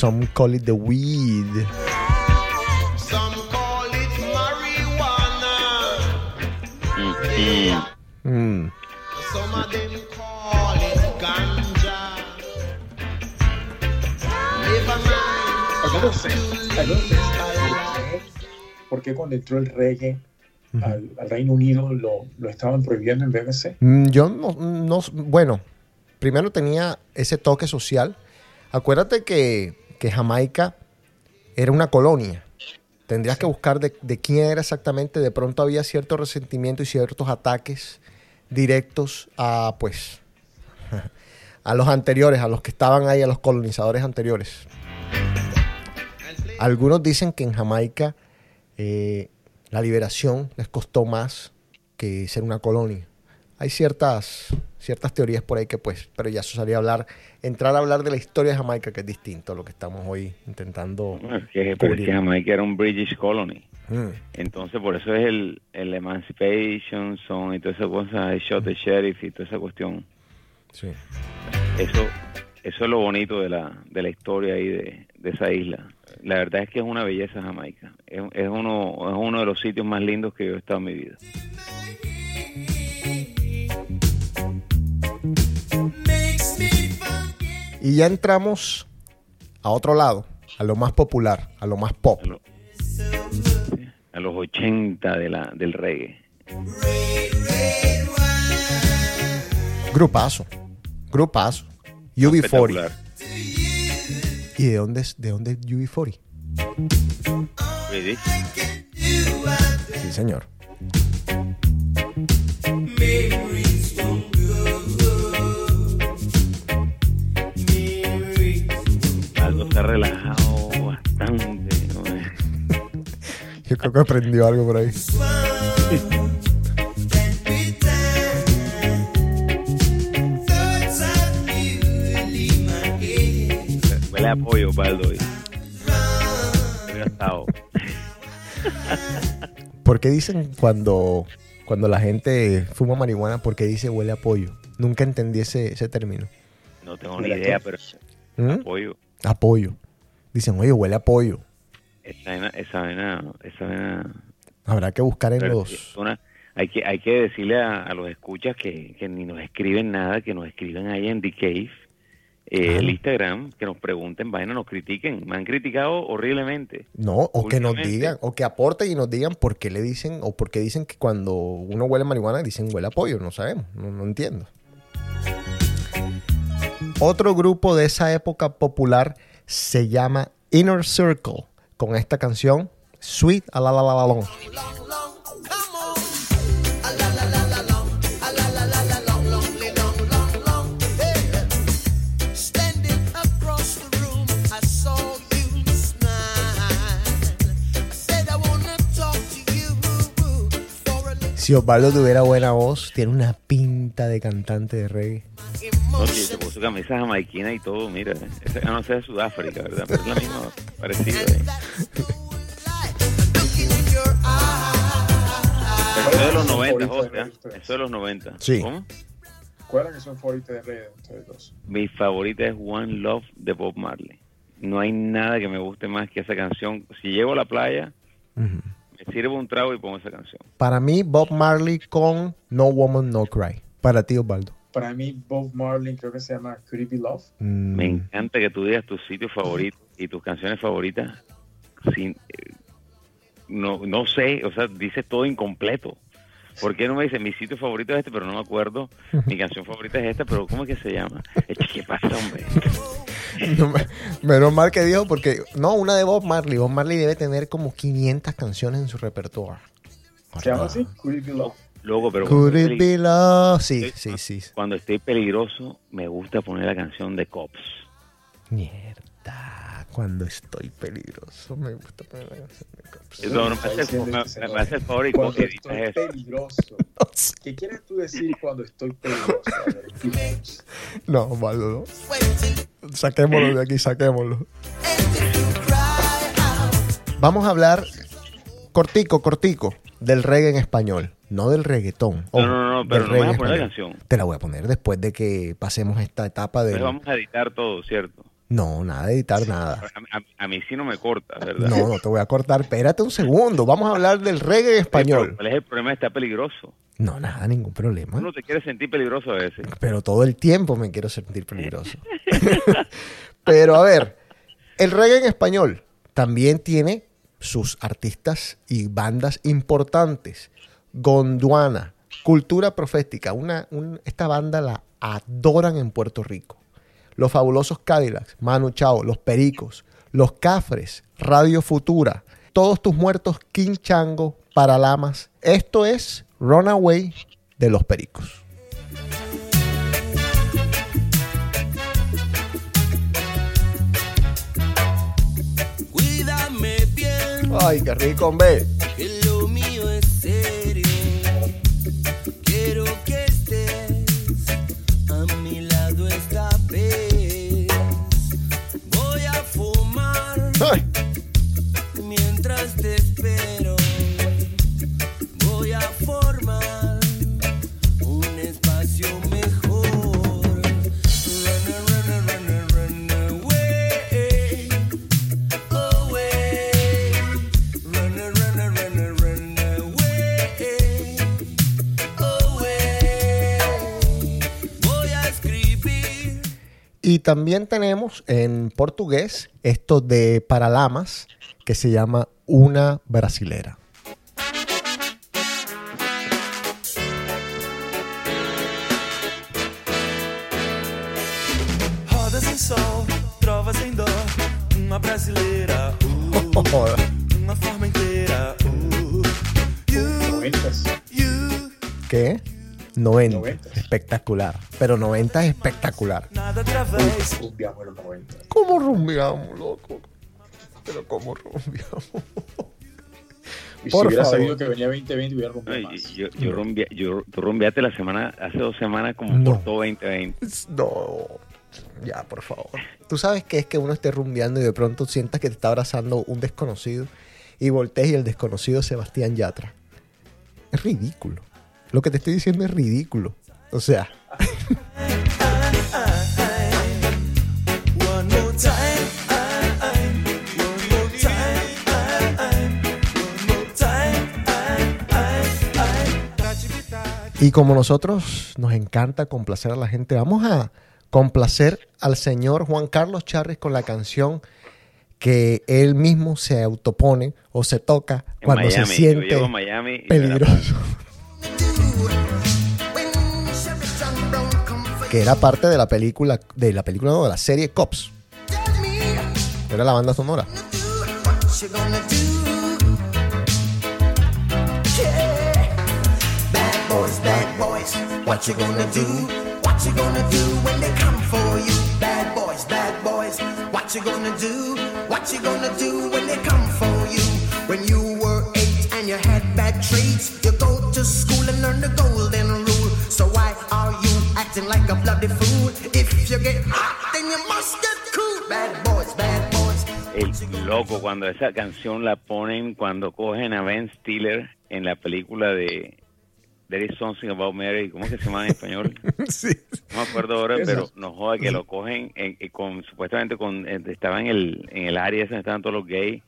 Some call it the weed. Some call it marijuana. Mm. Some of them call it ganja. Never mind. Por qué cuando entró el reggae al, al Reino Unido lo, lo estaban prohibiendo en BBC. Mm, Yo no, no- bueno, primero tenía ese toque social. Acuérdate que, que Jamaica era una colonia. Tendrías que buscar de, de quién era exactamente. De pronto había cierto resentimiento y ciertos ataques directos a, pues, a los anteriores, a los que estaban ahí, a los colonizadores anteriores. Algunos dicen que en Jamaica eh, la liberación les costó más que ser una colonia. Hay ciertas, ciertas teorías por ahí que pues, pero ya eso sería hablar, entrar a hablar de la historia de Jamaica, que es distinto a lo que estamos hoy intentando. Bueno, es que, pero es que Jamaica era un British colony. Mm. Entonces, por eso es el, el Emancipation Song y toda esa cosa, el Shot the Sheriff y toda esa cuestión. Sí. Eso eso es lo bonito de la, de la historia ahí de, de esa isla. La verdad es que es una belleza Jamaica. Es, es, uno, es uno de los sitios más lindos que yo he estado en mi vida. Y ya entramos a otro lado, a lo más popular, a lo más pop. A, lo- a los 80 de la, del reggae. Grupazo, grupazo. UB40. Espectacular. ¿Y de dónde es, de dónde es UB40? ¿Viste? Sí, señor. Relajado bastante. ¿no? Yo creo que aprendió algo por ahí. Huele a pollo, Baldo. gastado. ¿Por qué dicen cuando, cuando la gente fuma marihuana, por qué dice huele a pollo? Nunca entendí ese, ese término. No tengo ni idea, pero ¿Mm? pollo. A pollo. Dicen, oye, huele a pollo. Esa vaina, esa vaina, esa vaina Habrá que buscar en los... una- hay que hay que decirle a, a los escuchas que, que ni nos escriben nada, que nos escriban ahí en The Cave, eh, el Instagram, que nos pregunten, vaina, nos critiquen. Me han criticado horriblemente. No, o que nos digan, o que aporten y nos digan por qué le dicen, o por qué dicen que cuando uno huele marihuana dicen huele a pollo. No sabemos, no, no entiendo. Otro grupo de esa época popular se llama Inner Circle, con esta canción Sweet a la la la la long. Si Osvaldo tuviera buena voz, tiene una pinta de cantante de reggae. No, sí, se puso camisa jamaiquina y todo, mira. Esa no sé de Sudáfrica, ¿verdad? Pero es la misma parecida. ¿eh? Eso de los 90, Favorito de José, ¿eh? ustedes. Eso de los 90. Sí. ¿Cómo? ¿Cuál es canción favorita de Rey de ustedes dos? Mi favorita es One Love de Bob Marley. No hay nada que me guste más que esa canción. Si llego a la playa, Ujú. me sirvo un trago y pongo esa canción. Para mí, Bob Marley con No Woman, No Cry. Para ti, Osvaldo. Para mí, Bob Marley creo que se llama Could It Be Love. Mm, Me encanta que tú digas tus sitios favoritos y tus canciones favoritas sin eh, no no sé, o sea, dices todo incompleto. ¿Por qué no me dices mi sitio favorito es este, pero no me acuerdo? Mi canción favorita es esta, pero ¿cómo es que se llama? ¿Qué pasa, hombre? No me- Menos mal que dijo, porque no, una de Bob Marley. Bob Marley debe tener como 500 canciones en su repertorio. ¿Se llama así? Could It Be Love. Luego, pero Could it be love? Sí, sí, sí. cuando estoy peligroso, me gusta poner la canción de Cops. Mierda, cuando estoy peligroso me gusta poner la canción de Cops. No, no, me hace el- me- me hace el favor y Cuando estoy eso. peligroso. ¿Qué quieres tú decir cuando estoy peligroso? A ver, explícanos. No, Osvaldo, no. Saquémoslo de aquí, saquémoslo. Vamos a hablar cortico, cortico, del reggae en español, no del reggaetón. No, no, no, pero no vas a poner la canción. Te la voy a poner después de que pasemos esta etapa de... Entonces vamos a editar todo, ¿cierto? No, nada de editar nada. A, a- a mí sí no me corta, ¿verdad? No, no te voy a cortar. Espérate un segundo. Vamos a hablar del reggae en español. ¿Cuál es el problema? Está peligroso. No, nada, ningún problema. Uno te quiere sentir peligroso a veces. Pero todo el tiempo me quiero sentir peligroso. Pero a ver, el reggae en español también tiene sus artistas y bandas importantes. Gondwana, Cultura Profética, una, un- esta banda la adoran en Puerto Rico. Los fabulosos Cadillacs, Manu Chao, Los Pericos, Los Cafres, Radio Futura, Todos tus muertos, King Chango, Paralamas. Esto es Runaway de Los Pericos. Cuídame bien, Ay, qué rico, hombre. Fumar Y también tenemos en portugués esto de Paralamas que se llama Una Brasilera. Rodas em sol, trovas em dó. uma brasileira, uh, uma forma inteira, uh, you, you, ¿Qué? 90. Noventas. Espectacular. Pero 90 es espectacular. nada através. Rumbiamos en los 90. ¿Cómo rumbiamos, loco? Pero ¿cómo rumbiamos? Y Por si hubiera favor. sabido que venía 2020, hubiera rumbiado Ay, más. yo, yo, rumbia- yo- tú rumbeaste la semana, hace dos semanas como No. por todo 2020. No. Ya, por favor. Tú sabes que es que uno esté rumbeando y de pronto sientas que te está abrazando un desconocido y voltees y el desconocido es Sebastián Yatra. Es ridículo. Lo que te estoy diciendo es ridículo. O sea, y como nosotros nos encanta complacer a la gente, vamos a complacer al señor Juan Carlos Charris con la canción que él mismo se autopone o se toca En cuando Miami, se siente Miami peligroso. Que era parte de la película, de la película, no, de la serie Cops. Era la banda sonora. You had bad you go to school and learn the golden rule. So why are you acting like a bloody fool? If you get hot, then you must get cool. Bad boys, bad boys. El loco, cuando esa canción la ponen, cuando cogen a Ben Stiller en la película de There is Something About Mary, ¿cómo es que se llama en español? sí. No me acuerdo ahora, pero no joda que lo cogen en- en- con supuestamente con eh, estaba en el en el área esa donde estaban todos los gays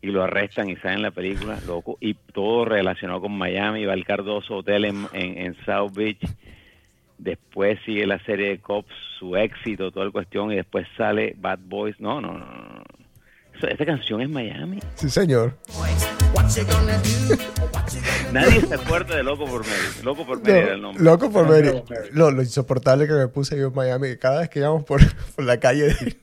y lo arrestan y salen en la película, loco, y todo relacionado con Miami, va al Cardoso Hotel en, en, en South Beach. Después sigue la serie de Cops, su éxito, toda la cuestión, y después sale Bad Boys. No, no, no. no. Esta canción es Miami. Sí, señor. Nadie se acuerda de Loco por Mary. Loco por Mary era el No, nombre. loco por Mary. Lo, lo insoportable que me puse yo en Miami, que cada vez que íbamos por, por la calle de-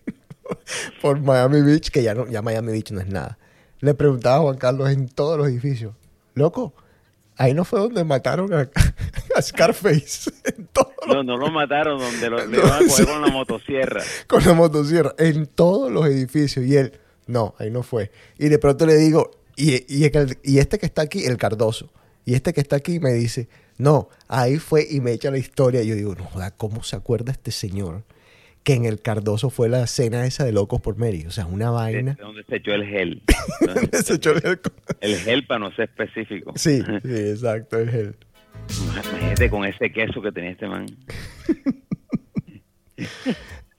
por Miami Beach, que ya no, ya Miami Beach no es nada, le preguntaba a Juan Carlos en todos los edificios, loco, ahí no fue donde mataron a, a Scarface, No, no lo mataron donde lo, le No, iban a coger con la motosierra. con la motosierra, en todos los edificios, y él, no, ahí no fue. Y de pronto le digo, y, y, este que está aquí, el Cardoso, y este que está aquí me dice, no, ahí fue y me echa la historia. Y yo digo, no joda, ¿cómo se acuerda este señor que en el Cardoso fue la cena esa de Locos por Mary? O sea, una De, vaina. de donde se echó el gel. Se echó el- El gel para no ser específico. sí, sí, exacto, es él. Imagínate con ese queso que tenía este man.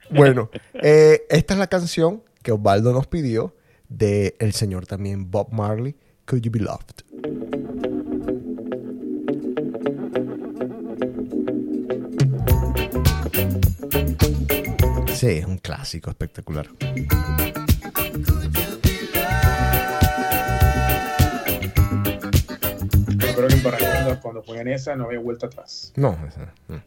Bueno, eh, esta es la canción que Osvaldo nos pidió de el señor también Bob Marley, Could You Be Loved. Sí, es un clásico espectacular. Yo creo que en Barranquilla cuando ponían esa no había vuelta atrás. No, esa no.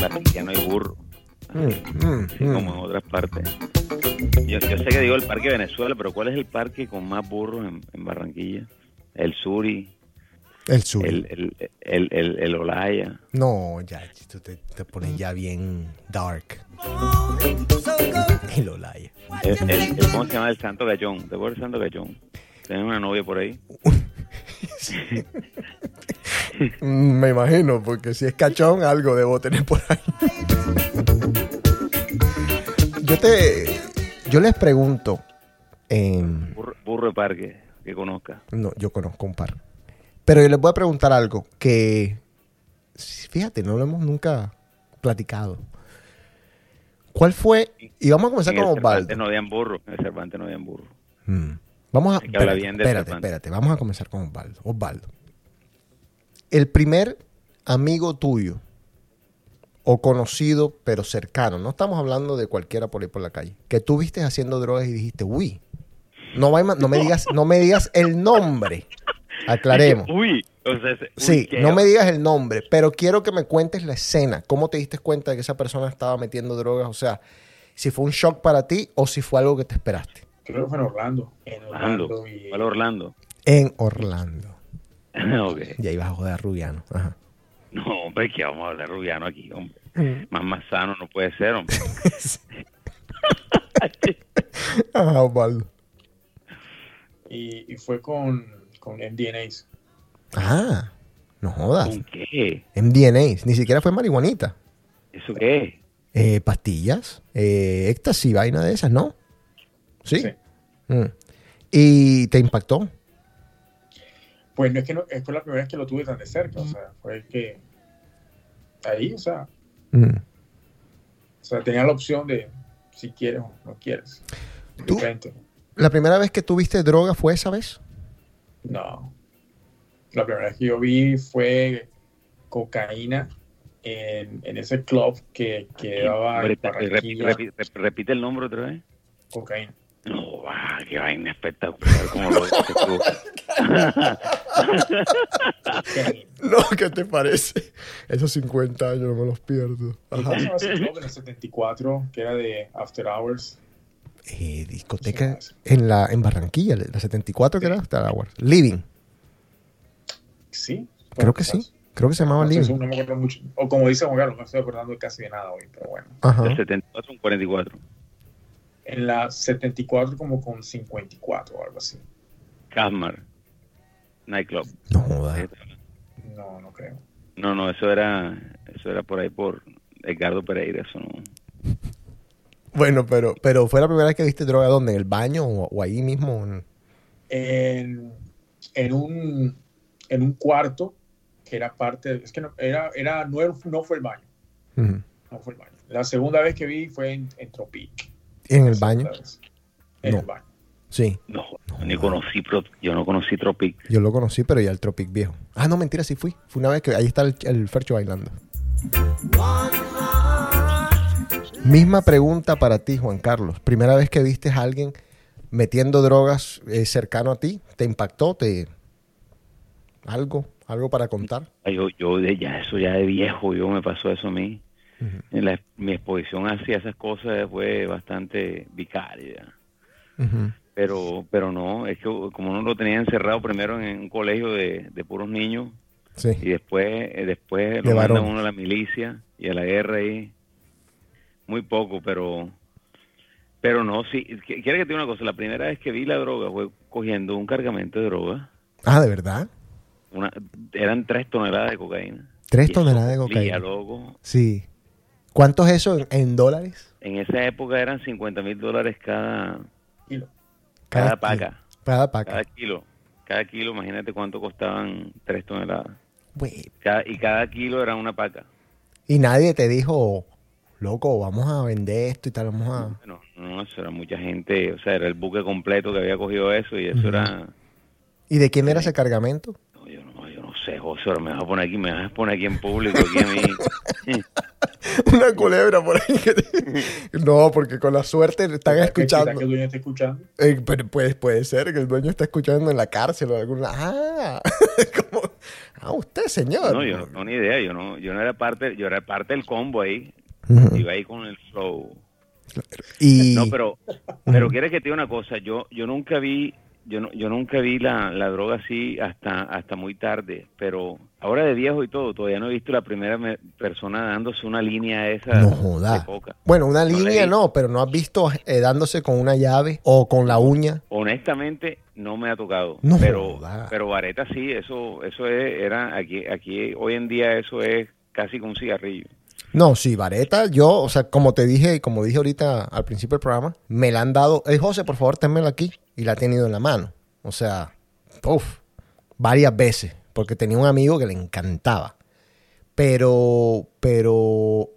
Barranquilla no hay burro. Mm, mm, así mm. como en otras partes. Yo, yo sé que digo el Parque Venezuela, pero ¿cuál es el parque con más burros en, en Barranquilla? El Suri, El sur. el, el, el, el, el Olaya. No, ya, tú te, te pones ya bien dark. El Olaya. El, ¿Cómo se llama? El Santo Gallón. ¿Te acuerdas del Santo Gallón? ¿Tienes una novia por ahí? Me imagino, porque si es cachón, algo debo tener por ahí. Yo te. Yo les pregunto. em, Burro, burro de parque que conozca. no, yo conozco un par. Pero yo les voy a preguntar algo que. Fíjate, no lo hemos nunca platicado. ¿Cuál fue? Y vamos a comenzar En el con Cervantes Osvaldo. no habían burro. En el Cervantes no habían burro. Vamos a. Que Espérate, bien espérate, espérate. Vamos a comenzar con Osvaldo. Osvaldo. El primer amigo tuyo o conocido, pero cercano, no estamos hablando de cualquiera por ahí por la calle, que tú viste haciendo drogas y dijiste, uy, No, va no me digas, no me digas el nombre. Aclaremos. Uy, o sea, ese- uy, Sí, no me digas el nombre, pero quiero que me cuentes la escena. ¿Cómo te diste cuenta de que esa persona estaba metiendo drogas? O sea, si fue un shock para ti o si fue algo que te esperaste. Creo que fue en Orlando. En Orlando. Orlando. y- ¿Cuál Orlando? En Orlando. Y ahí vas a joder a Rubiano. Ajá. No, hombre, que vamos a hablar rubiano aquí, hombre. Más más sano no puede ser, hombre. Ajá, Osvaldo. Y, y fue con, con MDNAs. Ah, no jodas. ¿Con qué? MDNAs. Ni siquiera fue marihuanita. ¿Eso qué es? Eh, pastillas, eh, éxtasis, vaina de esas, ¿no? Sí. Sí. Mm. ¿Y te impactó? Pues no es que no, es fue la primera vez que lo tuve tan de cerca. O sea, fue que ahí, o sea, Mm. o sea, tenía la opción de si quieres o no quieres. Tú-. ¿La primera vez que tuviste droga fue esa vez? No. La primera vez que yo vi fue cocaína en, en ese club que, que daba en Repite, el nombre otra vez. Cocaína. No, va, qué vaina espectacular, como lo dices tú. Cocaína. No, ¿qué te parece? Esos 50 años no me los pierdo. ¿Cómo se llama ese club en el 74 que era de After Hours? Eh, discoteca en la en Barranquilla, la 74 que era After Hours. Living, Sí. creo que sí. Creo que se llamaba No, Living. seguro, no me acuerdo mucho. O como dice Juan Carlos, no estoy acordando casi de nada hoy, pero bueno. Ajá. Del 74 a un 44. En la 74 como con 54 o algo así. Casmar. Nightclub. No. No, no creo. No, no, eso era, eso era por ahí por Edgardo Pereira, eso no. Bueno, pero, pero fue la primera vez que viste droga ¿dónde? ¿En el baño o, o ahí mismo? En- En, un, en un cuarto que era parte, es que no, era, era, no, era- no fue el baño, no fue el baño. La segunda vez que vi fue en, en Tropic. ¿En el baño? vez. En No. el baño. Sí, No, ni conocí, Pro- yo no conocí Tropic. yo lo conocí, pero ya el Tropic viejo. Ah, no, mentira, sí fui. Fue una vez que ahí está el, el Fercho bailando. Misma pregunta para ti, Juan Carlos. Primera vez que viste a alguien metiendo drogas eh, cercano a ti, ¿te impactó? ¿Te algo, algo para contar? Ay, Yo, yo de ya, eso ya de viejo, yo me pasó eso a mí. La- mi exposición hacia esas cosas fue bastante vicaria. Ujú. Pero, pero no, es que como uno lo tenía encerrado primero en un colegio de, de puros niños Sí. y después, eh, después De lo mandan uno a la milicia y a la guerra y muy poco, pero, pero no, sí, qu- quiero que te diga una cosa, la primera vez que vi la droga fue cogiendo un cargamento de droga, Ah, ¿de verdad? una, eran tres toneladas de cocaína. Tres toneladas de cocaína. loco. Sí. ¿Cuánto es eso en, en dólares? En esa época eran 50 mil dólares cada, Kilo. Cada kilo. paca, Cada paca. cada kilo. Cada kilo, imagínate cuánto costaban tres toneladas. Cada- y cada kilo era una paca. Y nadie te dijo, loco, vamos a vender esto y tal, vamos a... Bueno, no, eso era mucha gente, o sea, era el buque completo que había cogido eso y eso era... ¿Y de quién era ese cargamento? No, yo no sé, José, ahora me vas a poner aquí, me vas a poner aquí en público, aquí a mí. Una culebra por ahí. que te- No, porque con la suerte están ¿Quizá escuchando. que el dueño esté escuchando? Eh, pero puede, puede ser que el dueño está escuchando en la cárcel o alguna. Ah, como, ah, usted, señor. No, yo no tengo ni idea, yo no, yo no era parte, yo era parte del combo ahí, Ujú. iba ahí con el flow. Y. No, pero, pero quieres que te diga una cosa, yo, yo nunca vi, yo no, yo nunca vi la, la droga así hasta, hasta muy tarde, pero ahora de viejo y todo, todavía no he visto la primera me- persona dándose una línea esa No de joda. coca. Bueno, una No línea no, pero no has visto eh, dándose con una llave o con la uña. Honestamente, no me ha tocado. No pero, joda. pero vareta sí, eso, eso es, era aquí, aquí hoy en día eso es casi como un cigarrillo. No, sí, vareta, yo, o sea, como te dije y como dije ahorita al principio del programa, me la han dado. Eh, José, por favor, ténmela aquí. Y la ha tenido en la mano. O sea, uff, varias veces. Porque tenía un amigo que le encantaba. Pero, pero,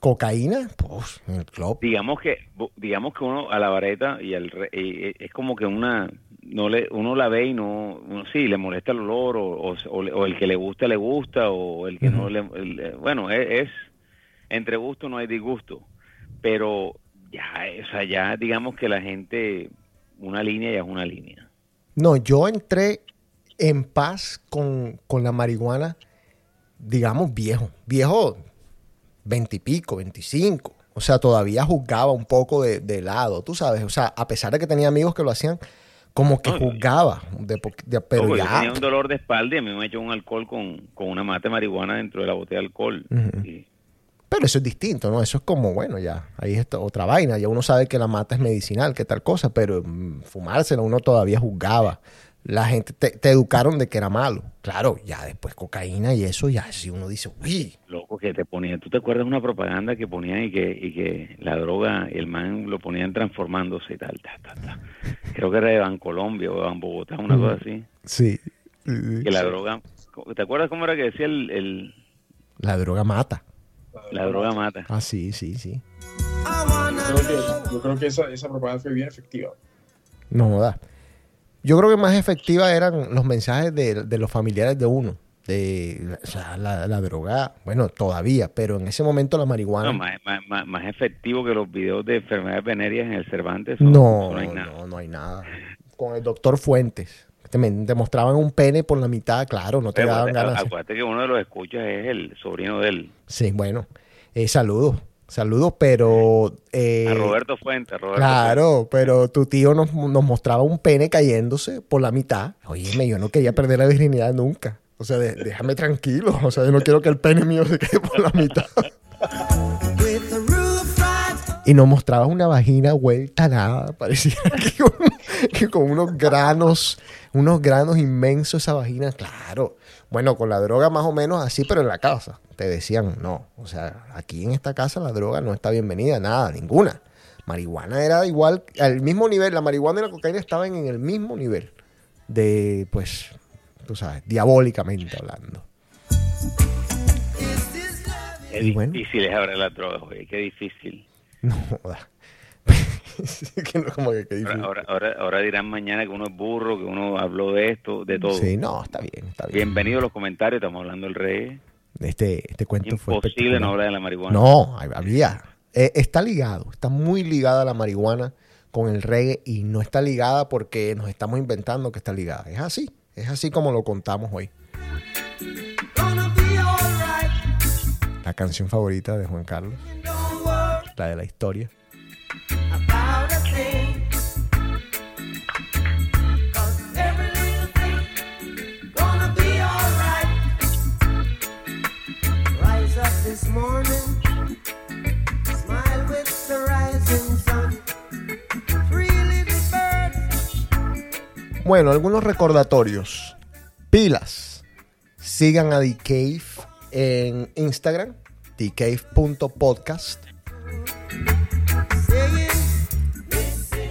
cocaína, pues, en el club. digamos que digamos que uno a la vareta y al re- y- es como que una no le uno la ve y no uno sí le molesta el olor o, o, o el que le gusta le gusta o el que no le el- eh, bueno es, es- entre gusto no hay disgusto pero ya o sea ya digamos que la gente una línea ya es una línea. No, yo entré en paz con, con la marihuana, digamos, viejo. Viejo, veintipico, veinticinco. O sea, todavía juzgaba un poco de, de lado, tú sabes. O sea, a pesar de que tenía amigos que lo hacían, como que No, juzgaba. de pero Loco, yo ya. tenía un dolor de espalda y a mí me echó un alcohol con, con una mate de marihuana dentro de la botella de alcohol. Y- Pero eso es distinto, ¿no? Eso es como, bueno, ya, ahí está otra vaina. Ya uno sabe que la mata es medicinal, que tal cosa, pero mm, fumársela uno todavía juzgaba. La gente te, te educaron de que era malo. Claro, ya después cocaína y eso, ya si uno dice, uy, loco que te ponían. ¿Tú te acuerdas de una propaganda que ponían y que, y que la droga, el man lo ponían transformándose y tal, tal, tal, tal? Creo que era de Bancolombia o de Bogotá, una cosa así. sí. Que la droga, ¿te acuerdas cómo era que decía el, el- La droga mata. La droga mata? Ah, sí, sí, sí. Yo creo que, yo creo que esa, esa propaganda fue bien efectiva. No joda. Yo creo que más efectiva eran los mensajes de, de los familiares de uno. De o sea, la, la droga, bueno, todavía, pero en ese momento la marihuana. No, más, más, más- más efectivo que los videos de enfermedades venéreas en el Cervantes. eso- No, no hay no, nada. no, hay nada. Con el doctor Fuentes. Te, mostraban un pene por la mitad, claro, no te Pero daban ganas. acuérdate que uno de los escuchas es el sobrino de él, Sí, bueno. Eh, saludos, saludos, pero... eh, a Roberto Fuentes. a Roberto Claro, pero tu tío nos, nos mostraba un pene cayéndose por la mitad. Óyeme, yo no quería perder la virginidad nunca. O sea, de- déjame tranquilo. O sea, yo no quiero que el pene mío se quede por la mitad. Y nos mostraba una vagina vuelta a nada. Parecía que con, unos granos, unos granos inmensos esa vagina. Claro. Bueno, con la droga más o menos así, pero en la casa. Te decían, no. O sea, aquí en esta casa la droga no está bienvenida, nada, ninguna. Marihuana era igual, al mismo nivel. La marihuana y la cocaína estaban en el mismo nivel. De, pues, tú sabes, diabólicamente hablando. Qué Y bueno. difícil es abrir las drogas, güey. Qué difícil. No joda. Que no, como que qué Ahora, difícil. ahora, ahora, ahora dirán mañana que uno es burro, que uno habló de esto, de todo. Sí, no, está bien, está bien. Bienvenidos a los comentarios, estamos hablando del reggae. Este, este cuento fue Imposible no hablar de la marihuana. No, hab- había. Eh, está ligado, está muy ligada la marihuana con el reggae y no está ligada porque nos estamos inventando que está ligada. Es así, es así como lo contamos hoy. La canción favorita de Juan Carlos, la de la historia. Bueno, algunos recordatorios. Pilas. Sigan a The Cave en Instagram, thecave.podcast.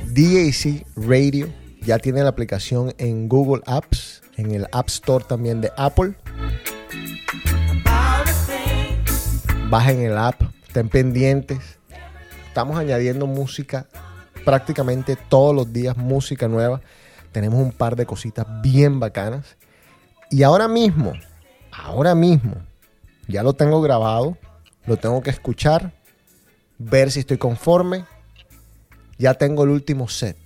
DAC Radio ya tiene la aplicación en Google Apps, en el App Store también de Apple. Bajen el app, estén pendientes. Estamos añadiendo música prácticamente todos los días, música nueva. Tenemos un par de cositas bien bacanas. Y ahora mismo, ahora mismo, ya lo tengo grabado, lo tengo que escuchar, ver si estoy conforme. Ya tengo el último set.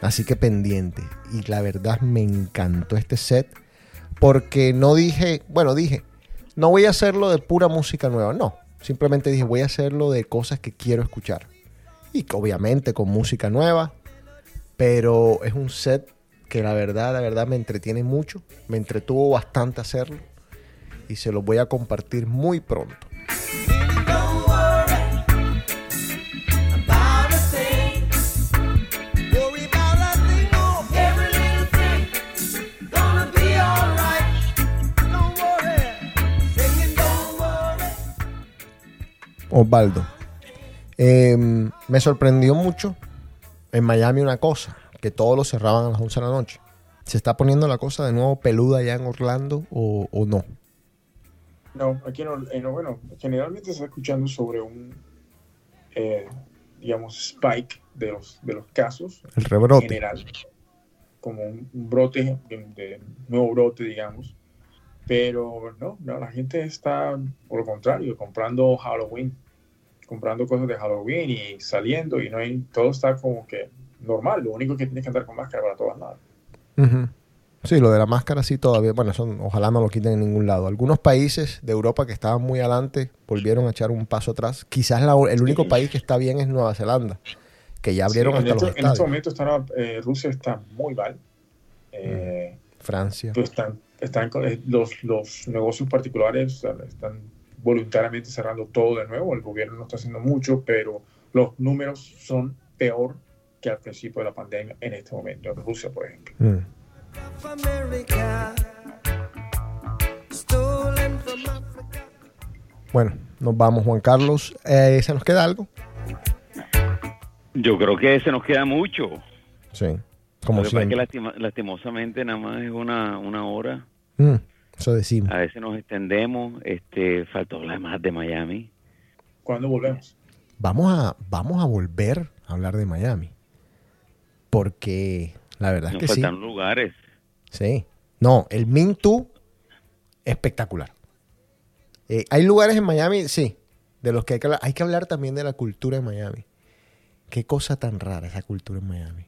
Así que pendiente. Y la verdad me encantó este set. Porque no dije, bueno, dije, no voy a hacerlo de pura música nueva. No. Simplemente dije, voy a hacerlo de cosas que quiero escuchar. Y que obviamente con música nueva. Pero es un set que la verdad, la verdad me entretiene mucho. Me entretuvo bastante hacerlo. Y se los voy a compartir muy pronto. Osvaldo, eh, me sorprendió mucho en Miami una cosa, que todos lo cerraban a las 11 de la noche. ¿Se está poniendo la cosa de nuevo peluda allá en Orlando o, o no? No, aquí no, eh, no, bueno, generalmente se está escuchando sobre un, eh, digamos, spike de los, de los casos El en rebrote. general, como un, un brote, de, de nuevo brote, digamos. Pero no, no, la gente está, por lo contrario, comprando Halloween comprando cosas de Halloween y saliendo y no hay, todo está como que normal. Lo único que tienes que andar con máscara para todas lados. Ujú. Sí, lo de la máscara sí todavía, bueno, eso ojalá no lo quiten en ningún lado. Algunos países de Europa que estaban muy adelante volvieron a echar un paso atrás. Quizás la- el único país que está bien es Nueva Zelanda, que ya abrieron Sí, hasta este, los en este momento está, eh, Rusia está muy mal. Eh, Francia. pues están, están con- eh, los, los negocios particulares están voluntariamente cerrando todo de nuevo. El gobierno no está haciendo mucho, pero los números son peor que al principio de la pandemia en este momento, en Rusia, por ejemplo. Mm. Bueno, nos vamos, Juan Carlos. Eh, ¿Se nos queda algo? Yo creo que se nos queda mucho. Sí, como que siempre. lastima- lastimosamente nada más es una, una hora. Mm, eso decimos. A veces nos extendemos. Este, faltó hablar más de Miami. ¿Cuándo volvemos? Vamos a, vamos a volver a hablar de Miami. Porque la verdad es que sí. faltan lugares. Sí. No, el Mintu, espectacular. Eh, hay lugares en Miami, sí, de los que hay que hablar. Hay que hablar también de la cultura en Miami. Qué cosa tan rara esa cultura en Miami.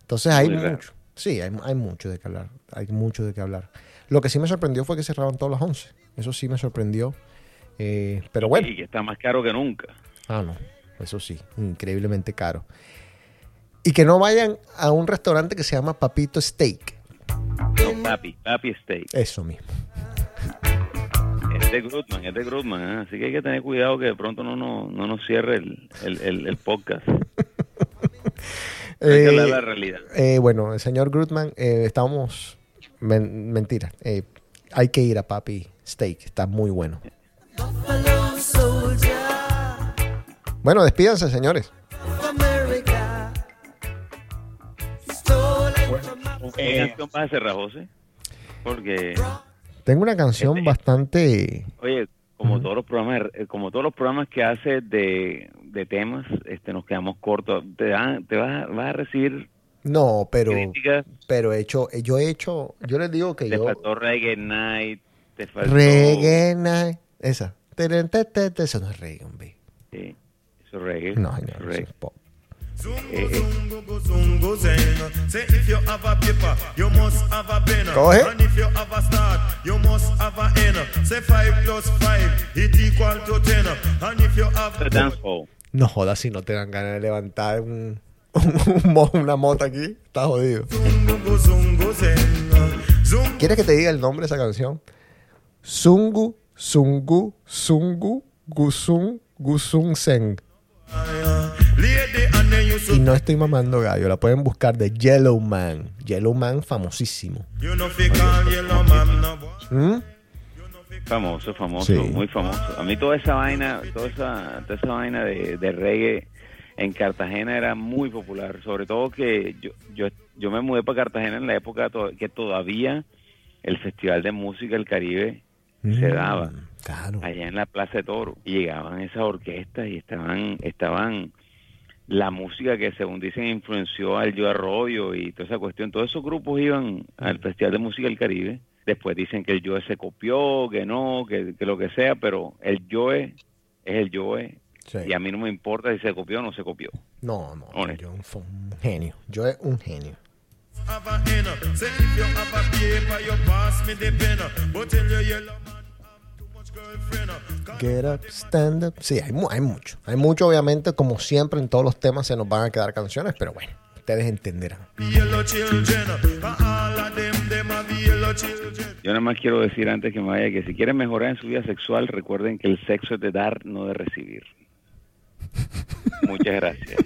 Entonces hay Muy mucho. Sí, hay, hay mucho de qué hablar. Hay mucho de qué hablar. Lo que sí me sorprendió fue que cerraban todas las 11. Eso sí me sorprendió. Eh, pero bueno. Y que está más caro que nunca. Ah, no. Eso sí, increíblemente caro. Y que no vayan a un restaurante que se llama Papito Steak. No, papi, papi steak. Eso mismo. Es de Grutman, es de Grutman. ¿eh? Así que hay que tener cuidado que de pronto no, no, no nos cierre el, el, el, el podcast. Hay que hablar de la realidad. eh, bueno, el señor Grutman, eh, estamos... men- mentira. eh, hay que ir a Papi Steak. Está muy bueno. Bueno, despídanse, señores. of America, stolen from ¿Qué Eh, canción vas a cerrar, José? Porque, Tengo una canción Este- bastante... oye, como todos los programas, como todos los programas que hace de, de temas, este, nos quedamos cortos. Te, dan- te vas, a- vas a recibir No, pero... críticas. Pero he hecho... Yo he hecho... Yo les digo que Te yo... faltó Reggae Night, te faltó... Reggae night. Esa. Eso no es reggae, hombre. Sí, eso es reggae. No, señor, es eso reggae. es pop. Eh, eh, Zungu, zungu, zeng. Say if you have a paper, you must have a pen. Go ahead. And if you have a start, you must have a end. Say 5 plus 5, it equal to 10. And if you have eso es dancehall. No jodas si no te dan ganas de levantar un, una moto aquí. Está jodido. zungu, zungu. Zungu, ¿Quieres que te diga el nombre de esa canción? Sungu, Sungu, Sungu, Gusung, Gusung Seng. Y no estoy mamando gallo, la pueden buscar de Yellow Man. Yellow Man famosísimo. ¿Mm? Famoso, famoso, Sí. muy famoso. A mí toda esa vaina, toda esa, toda esa vaina de, de reggae en Cartagena era muy popular. Sobre todo que yo, yo, yo me mudé para Cartagena en la época to- que todavía el Festival de Música del Caribe se Mm, daba Claro. allá en la Plaza de Toro. Y llegaban esas orquestas y estaban, estaban la música que según dicen influenció al Joe Arroyo y toda esa cuestión. Todos esos grupos iban al Festival de Música del Caribe. Después dicen que el Joe se copió, que no, que, que lo que sea, pero el Joe es el Joe. Sí. Y a mí no me importa si se copió o no se copió. No, no, Honesto. yo fue un genio. Yo es un genio. Get up, stand up. Sí, hay, hay mucho. Hay mucho, obviamente, como siempre en todos los temas se nos van a quedar canciones, pero bueno, ustedes entenderán. Yo nada más quiero decir antes que me vaya que si quieren mejorar en su vida sexual, recuerden que el sexo es de dar, no de recibir. Muchas gracias.